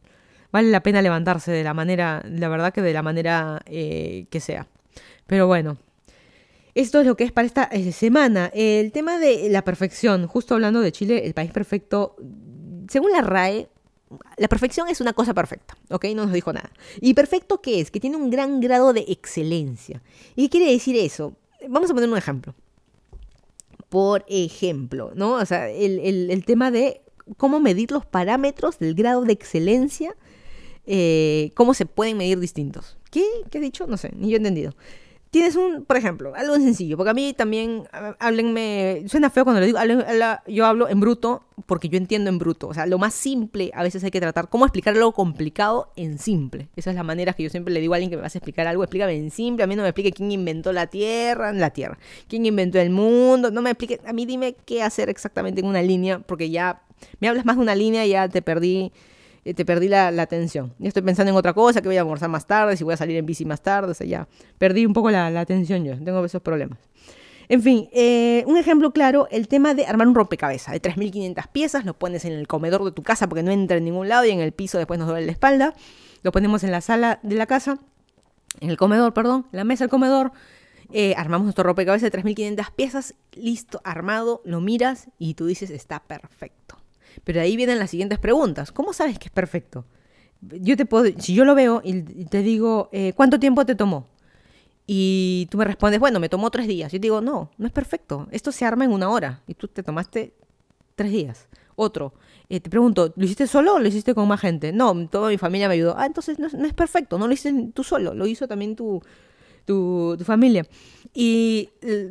Speaker 2: vale la pena levantarse de la manera, la verdad que de la manera eh, que sea. Pero bueno, esto es lo que es para esta eh, semana. El tema de la perfección, justo hablando de Chile, el país perfecto, según la RAE, la perfección es una cosa perfecta, ¿ok? No nos dijo nada. ¿Y perfecto qué es? Que tiene un gran grado de excelencia. ¿Y qué quiere decir eso? Vamos a poner un ejemplo. Por ejemplo, ¿no? O sea, el, tema de cómo medir los parámetros del grado de excelencia, eh, cómo se pueden medir distintos. ¿Qué? ¿Qué he dicho? No sé, ni yo he entendido tienes un, por ejemplo, algo sencillo, porque a mí también, háblenme, suena feo cuando le digo, yo hablo en bruto porque yo entiendo en bruto, o sea, lo más simple a veces hay que tratar, cómo explicar algo complicado en simple. Esa es la manera que yo siempre le digo a alguien que me vas a explicar algo, explícame en simple, a mí no me explique quién inventó la Tierra, la Tierra, quién inventó el mundo, no me explique, a mí dime qué hacer exactamente en una línea, porque ya me hablas más de una línea y ya te perdí eh, te perdí la, atención. Ya estoy pensando en otra cosa, que voy a almorzar más tarde, si voy a salir en bici más tarde, o sea, ya perdí un poco la, atención yo, tengo esos problemas. En fin, eh, un ejemplo claro, el tema de armar un rompecabezas de 3.500 piezas, lo pones en el comedor de tu casa porque no entra en ningún lado y en el piso después nos duele la espalda, lo ponemos en la sala de la casa, en el comedor, perdón, la mesa del comedor, eh, armamos nuestro rompecabezas de 3.500 piezas, listo, armado, lo miras y tú dices, está perfecto. Pero ahí vienen las siguientes preguntas. ¿Cómo sabes que es perfecto? Yo te puedo, si yo lo veo y te digo, eh, ¿cuánto tiempo te tomó? Y tú me respondes, bueno, me tomó tres días. Yo te digo, no, no es perfecto. Esto se arma en una hora y tú te tomaste tres días. Otro, eh, te pregunto, ¿lo hiciste solo o lo hiciste con más gente? No, toda mi familia me ayudó. Ah, entonces no, no es perfecto, no lo hiciste tú solo, lo hizo también tu, tu, familia. Y,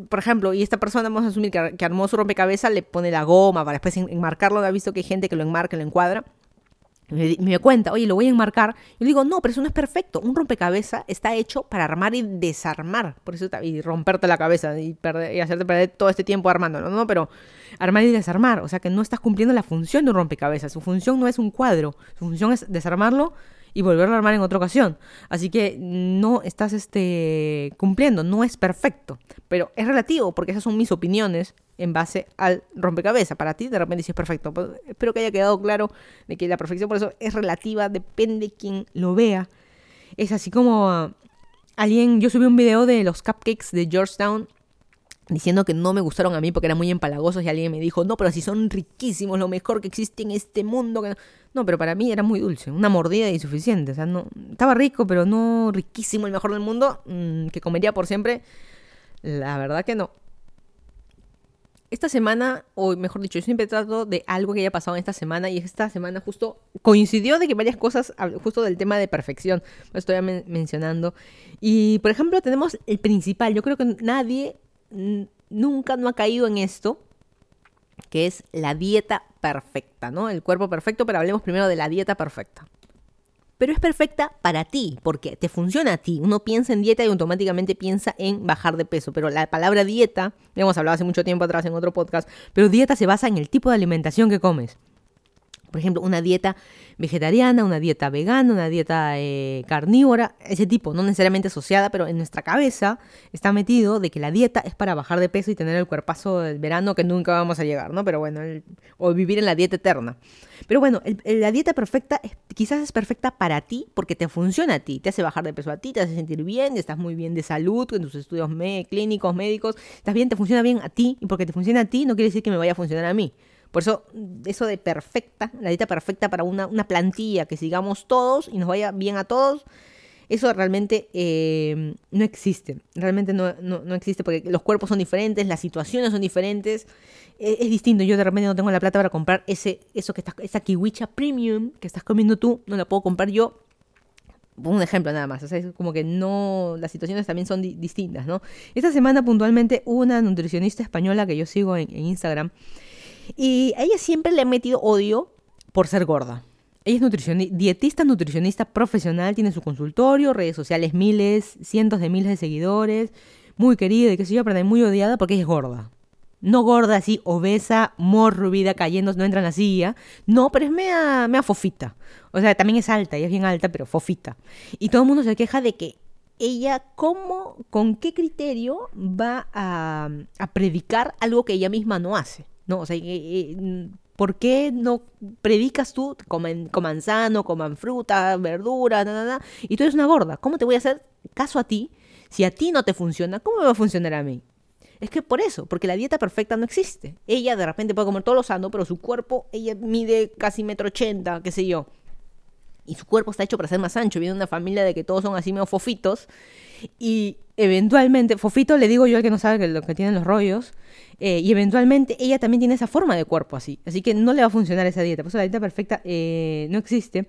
Speaker 2: por ejemplo, y esta persona, vamos a asumir que, armó su rompecabezas, le pone la goma para después enmarcarlo. Ha visto que hay gente que lo enmarca, lo encuadra. Me, me cuenta, oye, lo voy a enmarcar. Yo digo, no, pero eso no es perfecto. Un rompecabezas está hecho para armar y desarmar. Por eso, y romperte la cabeza y, perder, y hacerte perder todo este tiempo armándolo, ¿no? Pero armar y desarmar. O sea que no estás cumpliendo la función de un rompecabezas. Su función no es un cuadro. Su función es desarmarlo y volverlo a armar en otra ocasión. Así que no estás este, cumpliendo, no es perfecto, pero es relativo porque esas son mis opiniones en base al rompecabezas. Para ti de repente sí es perfecto. espero que haya quedado claro de que la perfección por eso es relativa, depende quién lo vea. Es así como ah, alguien, yo subí un video de los cupcakes de Georgetown diciendo que no me gustaron a mí porque eran muy empalagosos y alguien me dijo, no, pero si son riquísimos, lo mejor que existe en este mundo. No, pero para mí era muy dulce, una mordida y suficiente. O sea, no, estaba rico, pero no riquísimo, el mejor del mundo, mm, que comería por siempre. La verdad que no. Esta semana, o mejor dicho, yo siempre trato de algo que haya pasado en esta semana y esta semana justo coincidió de que varias cosas, justo del tema de perfección, lo estoy mencionando. Y, por ejemplo, tenemos el principal. Yo creo que nadie nunca no ha caído en esto, que es la dieta perfecta, ¿no? El cuerpo perfecto, pero hablemos primero de la dieta perfecta. pero es perfecta para ti, porque te funciona a ti. Uno piensa en dieta y automáticamente piensa en bajar de peso, pero la palabra dieta, ya hemos hablado hace mucho tiempo atrás en otro podcast, pero dieta se basa en el tipo de alimentación que comes. Por ejemplo, una dieta vegetariana, una dieta vegana, una dieta eh, carnívora, ese tipo, no necesariamente asociada, pero en nuestra cabeza está metido de que la dieta es para bajar de peso y tener el cuerpazo del verano que nunca vamos a llegar, ¿no? Pero bueno, o vivir en la dieta eterna. Pero bueno, la dieta perfecta quizás es perfecta para ti porque te funciona a ti, te hace bajar de peso a ti, te hace sentir bien, estás muy bien de salud en tus estudios clínicos, médicos, estás bien, te funciona bien a ti y porque te funciona a ti no quiere decir que me vaya a funcionar a mí. Por eso, eso de perfecta, la dieta perfecta para una, plantilla, que sigamos todos y nos vaya bien a todos, eso realmente eh, no existe. Realmente no, existe porque los cuerpos son diferentes, las situaciones son diferentes. E, es, distinto. Yo de repente no tengo la plata para comprar ese, eso que estás, esa kiwicha premium que estás comiendo tú, no la puedo comprar yo. Un ejemplo nada más, o sea, es como que no, las situaciones también son distintas, ¿no? Esta semana puntualmente una nutricionista española que yo sigo en Instagram, y a ella siempre le ha metido odio por ser gorda. Ella es dietista, nutricionista profesional, tiene su consultorio, redes sociales miles, cientos de miles de seguidores, muy querida y qué sé yo, pero muy odiada porque ella es gorda. No gorda así, obesa, mórbida, cayendo, no entra en la silla. No, pero es mea, mea fofita. O sea, también es alta, ella es bien alta, pero fofita. Y todo el mundo se queja de que ella, ¿cómo, con qué criterio va a predicar algo que ella misma no hace? ¿No? O sea, ¿por qué no predicas tú, coman, coman sano, coman fruta, verdura, nada, y tú eres una gorda? ¿Cómo te voy a hacer caso a ti? Si a ti no te funciona, ¿cómo me va a funcionar a mí? Es que por eso, porque la dieta perfecta no existe. Ella de repente puede comer todo lo sano, pero su cuerpo, ella mide casi metro ochenta, qué sé yo. Y su cuerpo está hecho para ser más ancho. Viene de una familia de que todos son así medio fofitos. Y eventualmente, fofito le digo yo al que no sabe que lo que tienen los rollos, eh, y eventualmente ella también tiene esa forma de cuerpo así. Así que no le va a funcionar esa dieta. Por eso la dieta perfecta eh, no existe.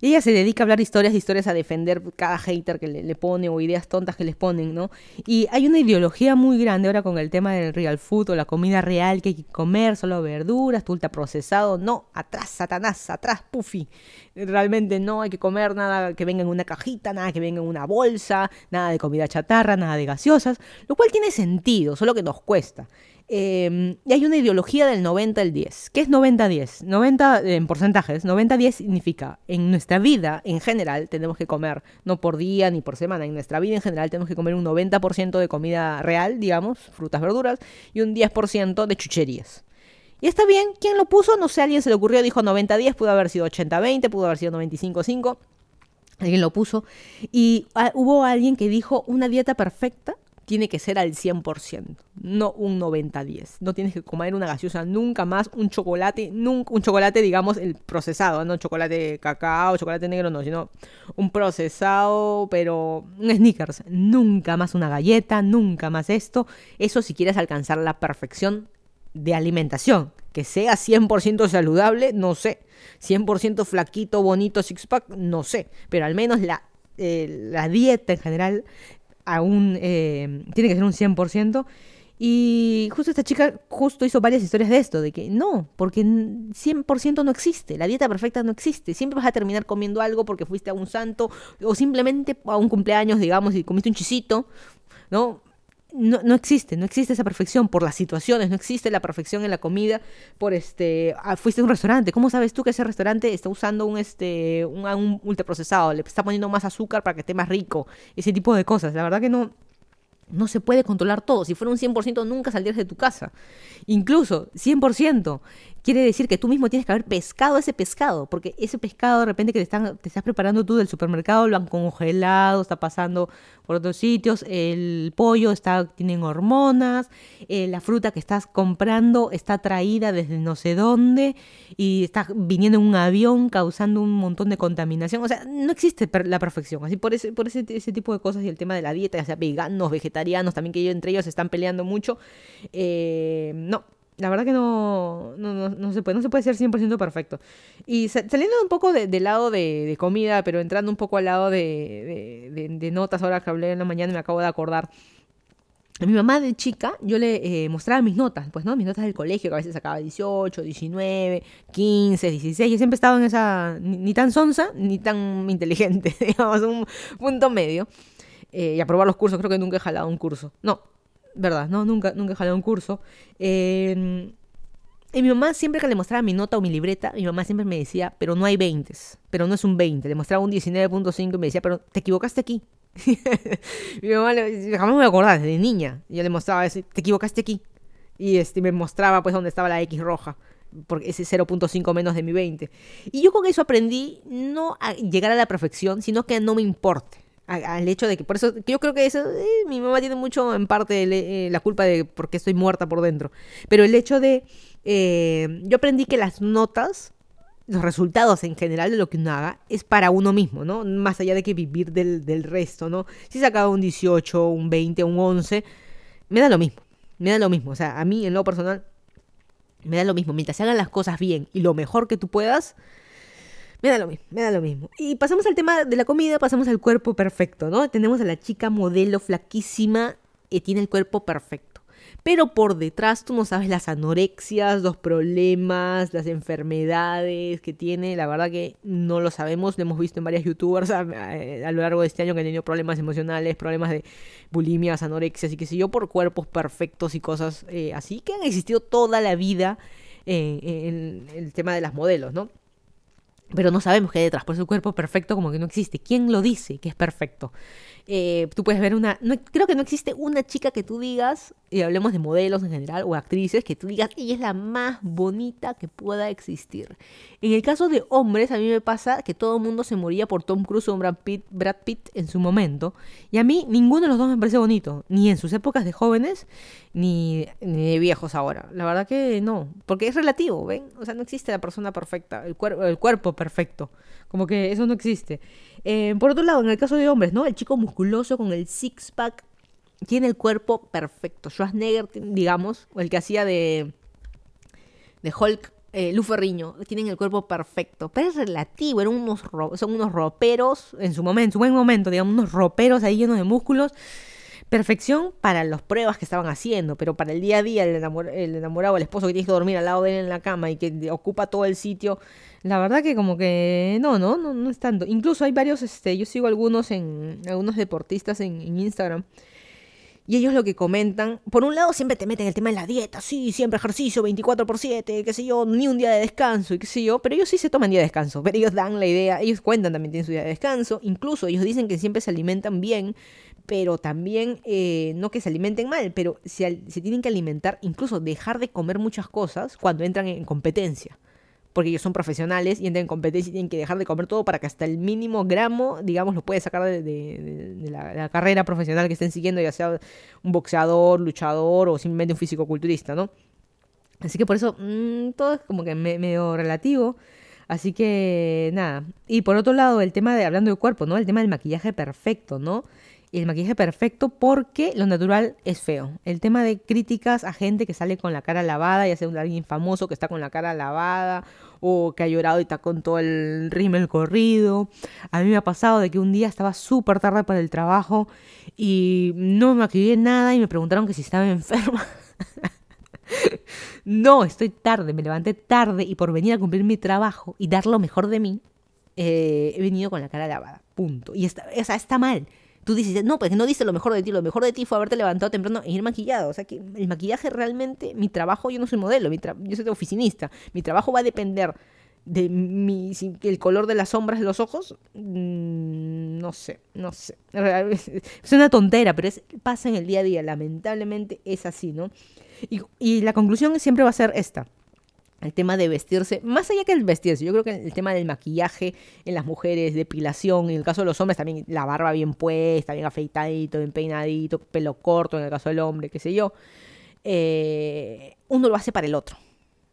Speaker 2: Y ella se dedica a hablar historias, historias a defender cada hater que le, pone o ideas tontas que les ponen, ¿no? Y hay una ideología muy grande ahora con el tema del real food o la comida real que hay que comer, solo verduras, tu procesado. No, atrás, Satanás, atrás, Puffy. Realmente no hay que comer nada que venga en una cajita, nada que venga en una bolsa, nada de comida chatarra, nada de gaseosas, lo cual tiene sentido, solo que nos cuesta. Em, y hay una ideología del 90 al 10. ¿Qué es 90-10? 90 en porcentajes. 90-10 significa en nuestra vida en general tenemos que comer, no por día ni por semana, en nuestra vida en general tenemos que comer un 90% de comida real, digamos, frutas, verduras, y un 10% de chucherías. Y está bien, ¿quién lo puso? No sé, alguien se le ocurrió, dijo 90-10, pudo haber sido 80-20, pudo haber sido 95-5. Alguien lo puso. Y ah, hubo alguien que dijo una dieta perfecta tiene que ser al 100%, no un 90-10. No tienes que comer una gaseosa nunca más, un chocolate, un chocolate, digamos, el procesado, no chocolate cacao, chocolate negro, no, sino un procesado, pero un sneakers. Nunca más una galleta, nunca más esto. Eso si quieres alcanzar la perfección de alimentación. Que sea 100% saludable, no sé. 100% flaquito, bonito, six-pack, no sé. Pero al menos la, eh, la dieta en general aún eh, tiene que ser un 100%. Y justo esta chica justo hizo varias historias de esto, de que no, porque 100% no existe, la dieta perfecta no existe, siempre vas a terminar comiendo algo porque fuiste a un santo o simplemente a un cumpleaños, digamos, y comiste un chisito, ¿no? No, no, existe, no existe esa perfección por las situaciones, no existe la perfección en la comida por este, ah, fuiste a un restaurante, ¿cómo sabes tú que ese restaurante está usando un este un, un ultraprocesado, le está poniendo más azúcar para que esté más rico, ese tipo de cosas, la verdad que no no se puede controlar todo. Si fuera un 100% nunca saldrías de tu casa. Incluso 100% quiere decir que tú mismo tienes que haber pescado ese pescado, porque ese pescado de repente que te, están, te estás preparando tú del supermercado lo han congelado, está pasando por otros sitios, el pollo está, tienen hormonas, eh, la fruta que estás comprando está traída desde no sé dónde y está viniendo en un avión causando un montón de contaminación. O sea, no existe la perfección. Así por ese, por ese, tipo de cosas y el tema de la dieta, ya sea veganos, vegetarianos, también que entre ellos están peleando mucho. Eh, no, la verdad que no, no, no, se puede, no se puede ser 100% perfecto. Y saliendo un poco del lado de, comida, pero entrando un poco al lado de, de, notas, ahora que hablé en la mañana me acabo de acordar. a mi mamá de chica yo le eh, mostraba mis notas, pues, ¿no? Mis notas del colegio, que a veces sacaba 18, 19, 15, 16. Yo siempre estaba en esa, ni, tan sonsa, ni tan inteligente, *laughs* digamos, un punto medio. Eh, y aprobar los cursos, creo que nunca he jalado un curso. No, verdad, no, nunca, nunca jalado un curso. Eh, y mi mamá siempre que le mostraba mi nota o mi libreta, mi mamá siempre me decía, pero no hay 20, pero no es un 20. Le mostraba un 19.5 y me decía, pero te equivocaste aquí. *laughs* mi mamá jamás me acordaba, desde niña. Yo le mostraba, te equivocaste aquí. Y este, me mostraba pues dónde estaba la X roja porque ese 0.5 menos de mi 20. Y yo con eso aprendí no a llegar a la perfección, sino que no me importe. Al hecho de que, por eso, yo creo que eso, eh, mi mamá tiene mucho en parte eh, la culpa de por qué estoy muerta por dentro. Pero el hecho de eh, yo aprendí que las notas, los resultados en general de lo que uno haga, es para uno mismo, ¿no? Más allá de que vivir del, del resto, ¿no? Si sacaba un 18, un 20, un 11, me da lo mismo, me da lo mismo. O sea, a mí en lo personal, me da lo mismo. Mientras se hagan las cosas bien y lo mejor que tú puedas, me da lo mismo, me da lo mismo. Y pasamos al tema de la comida, pasamos al cuerpo perfecto, ¿no? Tenemos a la chica modelo flaquísima y tiene el cuerpo perfecto pero por detrás tú no sabes las anorexias, los problemas, las enfermedades que tiene, la verdad que no lo sabemos, lo hemos visto en varias youtubers a, lo largo de este año que han tenido problemas emocionales, problemas de bulimias, anorexias y qué sé yo, por cuerpos perfectos y cosas eh, así que han existido toda la vida en el tema de las modelos, ¿no? Pero no sabemos qué hay detrás, por el cuerpo perfecto como que no existe. ¿Quién lo dice que es perfecto? Eh, tú puedes ver una... creo que no existe una chica que tú digas, y hablemos de modelos en general, o actrices, que tú digas, ella es la más bonita que pueda existir. En el caso de hombres, a mí me pasa que todo el mundo se moría por Tom Cruise o Brad Pitt, Brad Pitt en su momento. Y a mí ninguno de los dos me parece bonito, ni en sus épocas de jóvenes, ni, de viejos ahora. La verdad que no, porque es relativo, ¿ven? O sea, no existe la persona perfecta, el, el cuerpo perfecto. Como que eso no existe. Eh, por otro lado, en el caso de hombres, ¿no? El chico musculoso con el six-pack tiene el cuerpo perfecto. Schwarzenegger, digamos, el que hacía de, de Hulk, eh, Luferriño, tienen el cuerpo perfecto. Pero es relativo, eran unos son unos roperos, en su momento, en su buen momento, digamos, unos roperos ahí llenos de músculos. Perfección para las pruebas que estaban haciendo, pero para el día a día, el, el enamorado, el esposo que tiene que dormir al lado de él en la cama y que ocupa todo el sitio, la verdad que como que no, no, no, no es tanto. Incluso hay varios, este, yo sigo algunos en, algunos deportistas en, Instagram. Y ellos lo que comentan, por un lado siempre te meten el tema de la dieta, sí, siempre ejercicio 24 por 7, qué sé yo, ni un día de descanso y qué sé yo, pero ellos sí se toman día de descanso, pero ellos dan la idea, ellos cuentan también tienen su día de descanso, incluso ellos dicen que siempre se alimentan bien, pero también eh, no que se alimenten mal, pero se, se tienen que alimentar, incluso dejar de comer muchas cosas cuando entran en competencia porque ellos son profesionales y entran en competencia y tienen que dejar de comer todo para que hasta el mínimo gramo, digamos, lo puede sacar de, la, carrera profesional que estén siguiendo, ya sea un boxeador, luchador o simplemente un físico-culturista, ¿no? Así que por eso mm, todo es como que medio relativo. Así que nada. Y por otro lado, el tema de, hablando de cuerpo, ¿no? El tema del maquillaje perfecto, ¿no? El maquillaje perfecto porque lo natural es feo. El tema de críticas a gente que sale con la cara lavada, ya sea un alguien famoso que está con la cara lavada o que ha llorado y está con todo el rímel corrido. A mí me ha pasado de que un día estaba súper tarde para el trabajo y no me maquillé nada y me preguntaron que si estaba *laughs* enferma. no, estoy tarde, me levanté tarde y por venir a cumplir mi trabajo y dar lo mejor de mí, eh, he venido con la cara lavada. Punto. Y está, está mal tú dices, no, pues no dice lo mejor de ti, lo mejor de ti fue haberte levantado temprano e ir maquillado. O sea que el maquillaje realmente, mi trabajo, yo no soy modelo, yo soy oficinista. Mi trabajo va a depender de mi, el color de las sombras de los ojos. Mm, no sé, no sé. *laughs* Es una tontera, pero pasa en el día a día. Lamentablemente es así, ¿no? Y la conclusión siempre va a ser esta el tema de vestirse, más allá que el vestirse, yo creo que el tema del maquillaje en las mujeres, depilación, en el caso de los hombres también la barba bien puesta, bien afeitadito, bien peinadito, pelo corto en el caso del hombre, qué sé yo, eh, uno lo hace para el otro.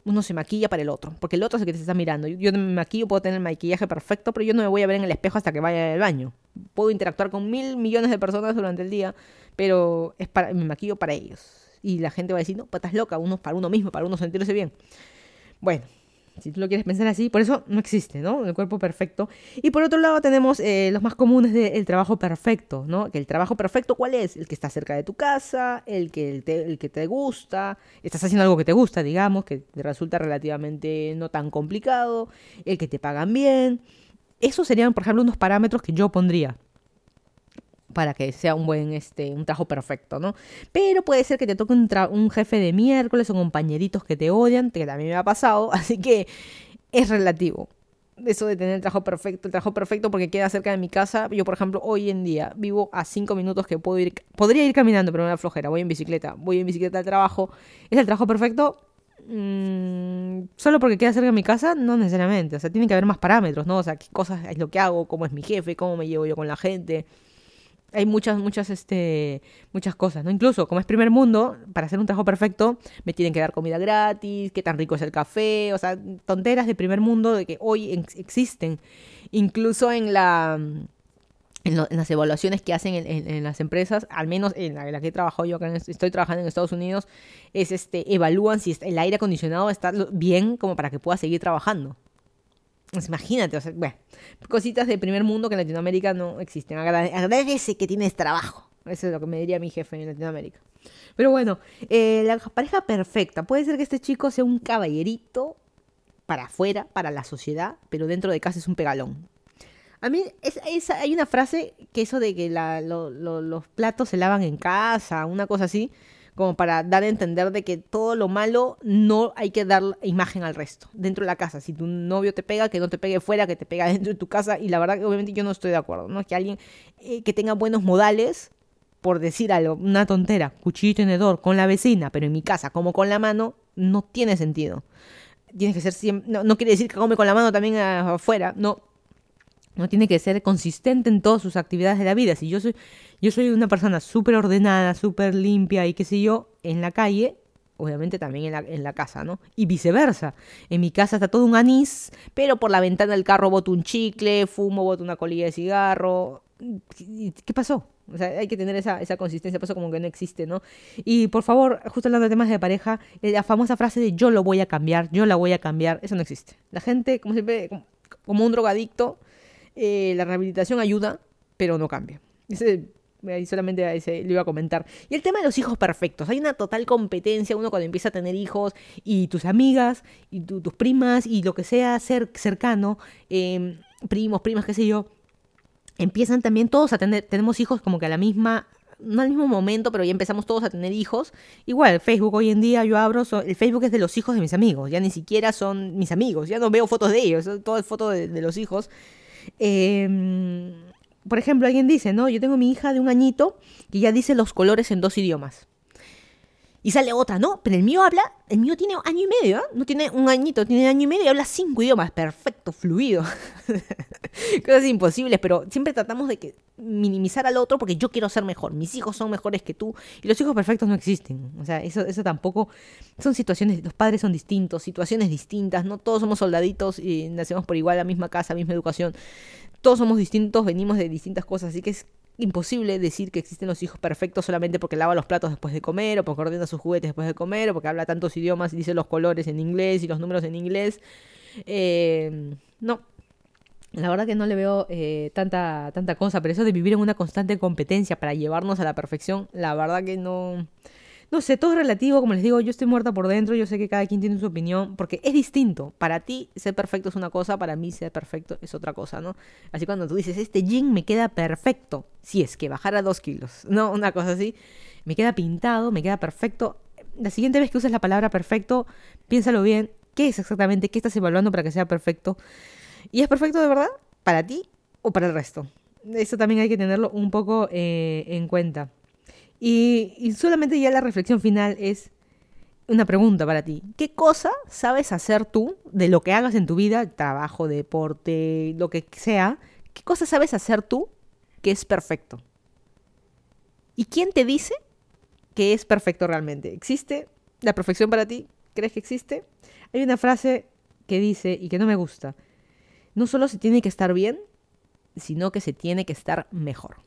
Speaker 2: Uno se maquilla para el otro, porque el otro es el que te está mirando. Yo, me maquillo, puedo tener el maquillaje perfecto, pero yo no me voy a ver en el espejo hasta que vaya al baño. Puedo interactuar con mil millones de personas durante el día, pero es para, me maquillo para ellos. Y la gente va a decir, no, patas loca, uno para uno mismo, para uno sentirse bien. Bueno, Si tú lo quieres pensar así, por eso no existe, ¿no? El cuerpo perfecto. Y por otro lado tenemos eh, los más comunes del trabajo perfecto, ¿no? Que el trabajo perfecto, ¿cuál es? El que está cerca de tu casa, el que te, el que te gusta, estás haciendo algo que te gusta, digamos, que te resulta relativamente no tan complicado, el que te pagan bien. Esos serían, por ejemplo, unos parámetros que yo pondría para que sea un buen, este, un trabajo perfecto, ¿no? Pero puede ser que te toque un, un jefe de miércoles o compañeritos que te odian, que también me ha pasado, *laughs* así que es relativo. Eso de tener el trabajo perfecto, el trabajo perfecto porque queda cerca de mi casa. Yo, por ejemplo, hoy en día vivo a cinco minutos que puedo ir, podría ir caminando, pero me da flojera. Voy en bicicleta, voy en bicicleta al trabajo. ¿Es el trabajo perfecto? Mm, solo porque queda cerca de mi casa, no necesariamente. O sea, tiene que haber más parámetros, ¿no? O sea, qué cosas es lo que hago, cómo es mi jefe, cómo me llevo yo con la gente hay muchas, muchas, este, muchas cosas, ¿no? Incluso, como es primer mundo, para hacer un trabajo perfecto, me tienen que dar comida gratis, qué tan rico es el café, o sea, tonteras de primer mundo de que hoy existen. Incluso en la... En, las evaluaciones que hacen en, las empresas, al menos en la, que he trabajado yo acá, estoy trabajando en Estados Unidos, es este, evalúan si el aire acondicionado está bien como para que pueda seguir trabajando. Pues imagínate, o sea, bueno, cositas de primer mundo que en Latinoamérica no existen. agradece que tienes trabajo. Eso es lo que me diría mi jefe en Latinoamérica. Pero bueno, eh, la pareja perfecta. Puede ser que este chico sea un caballerito para afuera, para la sociedad, pero dentro de casa es un pegalón. A mí es, hay una frase que eso de que los platos se lavan en casa, una cosa así, como para dar a entender de que todo lo malo no hay que dar imagen al resto, dentro de la casa. Si tu novio te pega, que no te pegue fuera, que te pega *laughs* dentro de tu casa. Y la verdad que obviamente yo no estoy de acuerdo, ¿no? Que alguien eh, que tenga buenos modales, por decir algo, una tontera, cuchillo y tenedor con la vecina, pero en mi casa como con la mano, no tiene sentido. Tienes que ser siempre, no, no quiere decir que come con la mano también afuera, no, no tiene que ser consistente en todas sus actividades de la vida. Si yo soy, yo soy una persona súper ordenada, súper limpia y qué sé yo, en la calle, obviamente también en la, en la, casa, ¿no? Y viceversa. En mi casa está todo un anís, pero por la ventana del carro boto un chicle, fumo, boto una colilla de cigarro. ¿Qué pasó? O sea, hay que tener esa, esa consistencia, pasó como que no existe, ¿no? Y por favor, justo hablando de temas de pareja, la famosa frase de yo lo voy a cambiar, yo la voy a cambiar, eso no existe. La gente, como siempre, como un drogadicto, eh, la rehabilitación ayuda, pero no cambia. Ese, ahí solamente ese, lo iba a comentar. Y el tema de los hijos perfectos. Hay una total competencia, uno cuando empieza a tener hijos y tus amigas y tus primas y lo que sea ser cercano, em, primos, primas, qué sé yo, empiezan también todos a tener, tenemos hijos como que a la misma no al mismo momento, pero ya empezamos todos a tener hijos. Igual, Facebook hoy en día yo abro, el Facebook es de los hijos de mis amigos, ya ni siquiera son mis amigos, ya no veo fotos de ellos, todo es foto de los hijos. Em, por ejemplo, alguien dice, no, yo tengo mi hija de un añito que ya dice los colores en dos idiomas. Y sale otra, no, pero el mío habla, el mío tiene año y medio, ¿eh? no tiene un añito, tiene año y medio y habla cinco idiomas, perfecto, fluido. *laughs* Cosas imposibles, pero siempre tratamos de que minimizar al otro porque yo quiero ser mejor, mis hijos son mejores que tú y los hijos perfectos no existen. O sea, eso, eso tampoco, son situaciones, los padres son distintos, situaciones distintas, no todos somos soldaditos y nacemos por igual, la misma casa, misma educación. Todos somos distintos, venimos de distintas cosas, así que es imposible decir que existen los hijos perfectos solamente porque lava los platos después de comer, o porque ordena sus juguetes después de comer, o porque habla tantos idiomas y dice los colores en inglés y los números en inglés. Eh, no. La verdad que no le veo eh, tanta, tanta cosa, pero eso de vivir en una constante competencia para llevarnos a la perfección, la verdad que no, no sé, todo es relativo, como les digo, yo estoy muerta por dentro, yo sé que cada quien tiene su opinión, porque es distinto. Para ti ser perfecto es una cosa, para mí ser perfecto es otra cosa, ¿no? Así cuando tú dices, este jean me queda perfecto, si es que bajara dos kilos, *laughs* ¿no? Una cosa así, me queda pintado, me queda perfecto. La siguiente vez que uses la palabra perfecto, piénsalo bien, ¿qué es exactamente? ¿Qué estás evaluando para que sea perfecto? ¿Y es perfecto de verdad? ¿Para ti o para el resto? Eso también hay que tenerlo un poco eh, en cuenta. Y, solamente ya la reflexión final es una pregunta para ti. ¿Qué cosa sabes hacer tú de lo que hagas en tu vida, trabajo, deporte, lo que sea? ¿Qué cosa sabes hacer tú que es perfecto? ¿Y quién te dice que es perfecto realmente? ¿Existe la perfección para ti? ¿Crees que existe? Hay una frase que dice, y que no me gusta, no solo se tiene que estar bien, sino que se tiene que estar mejor.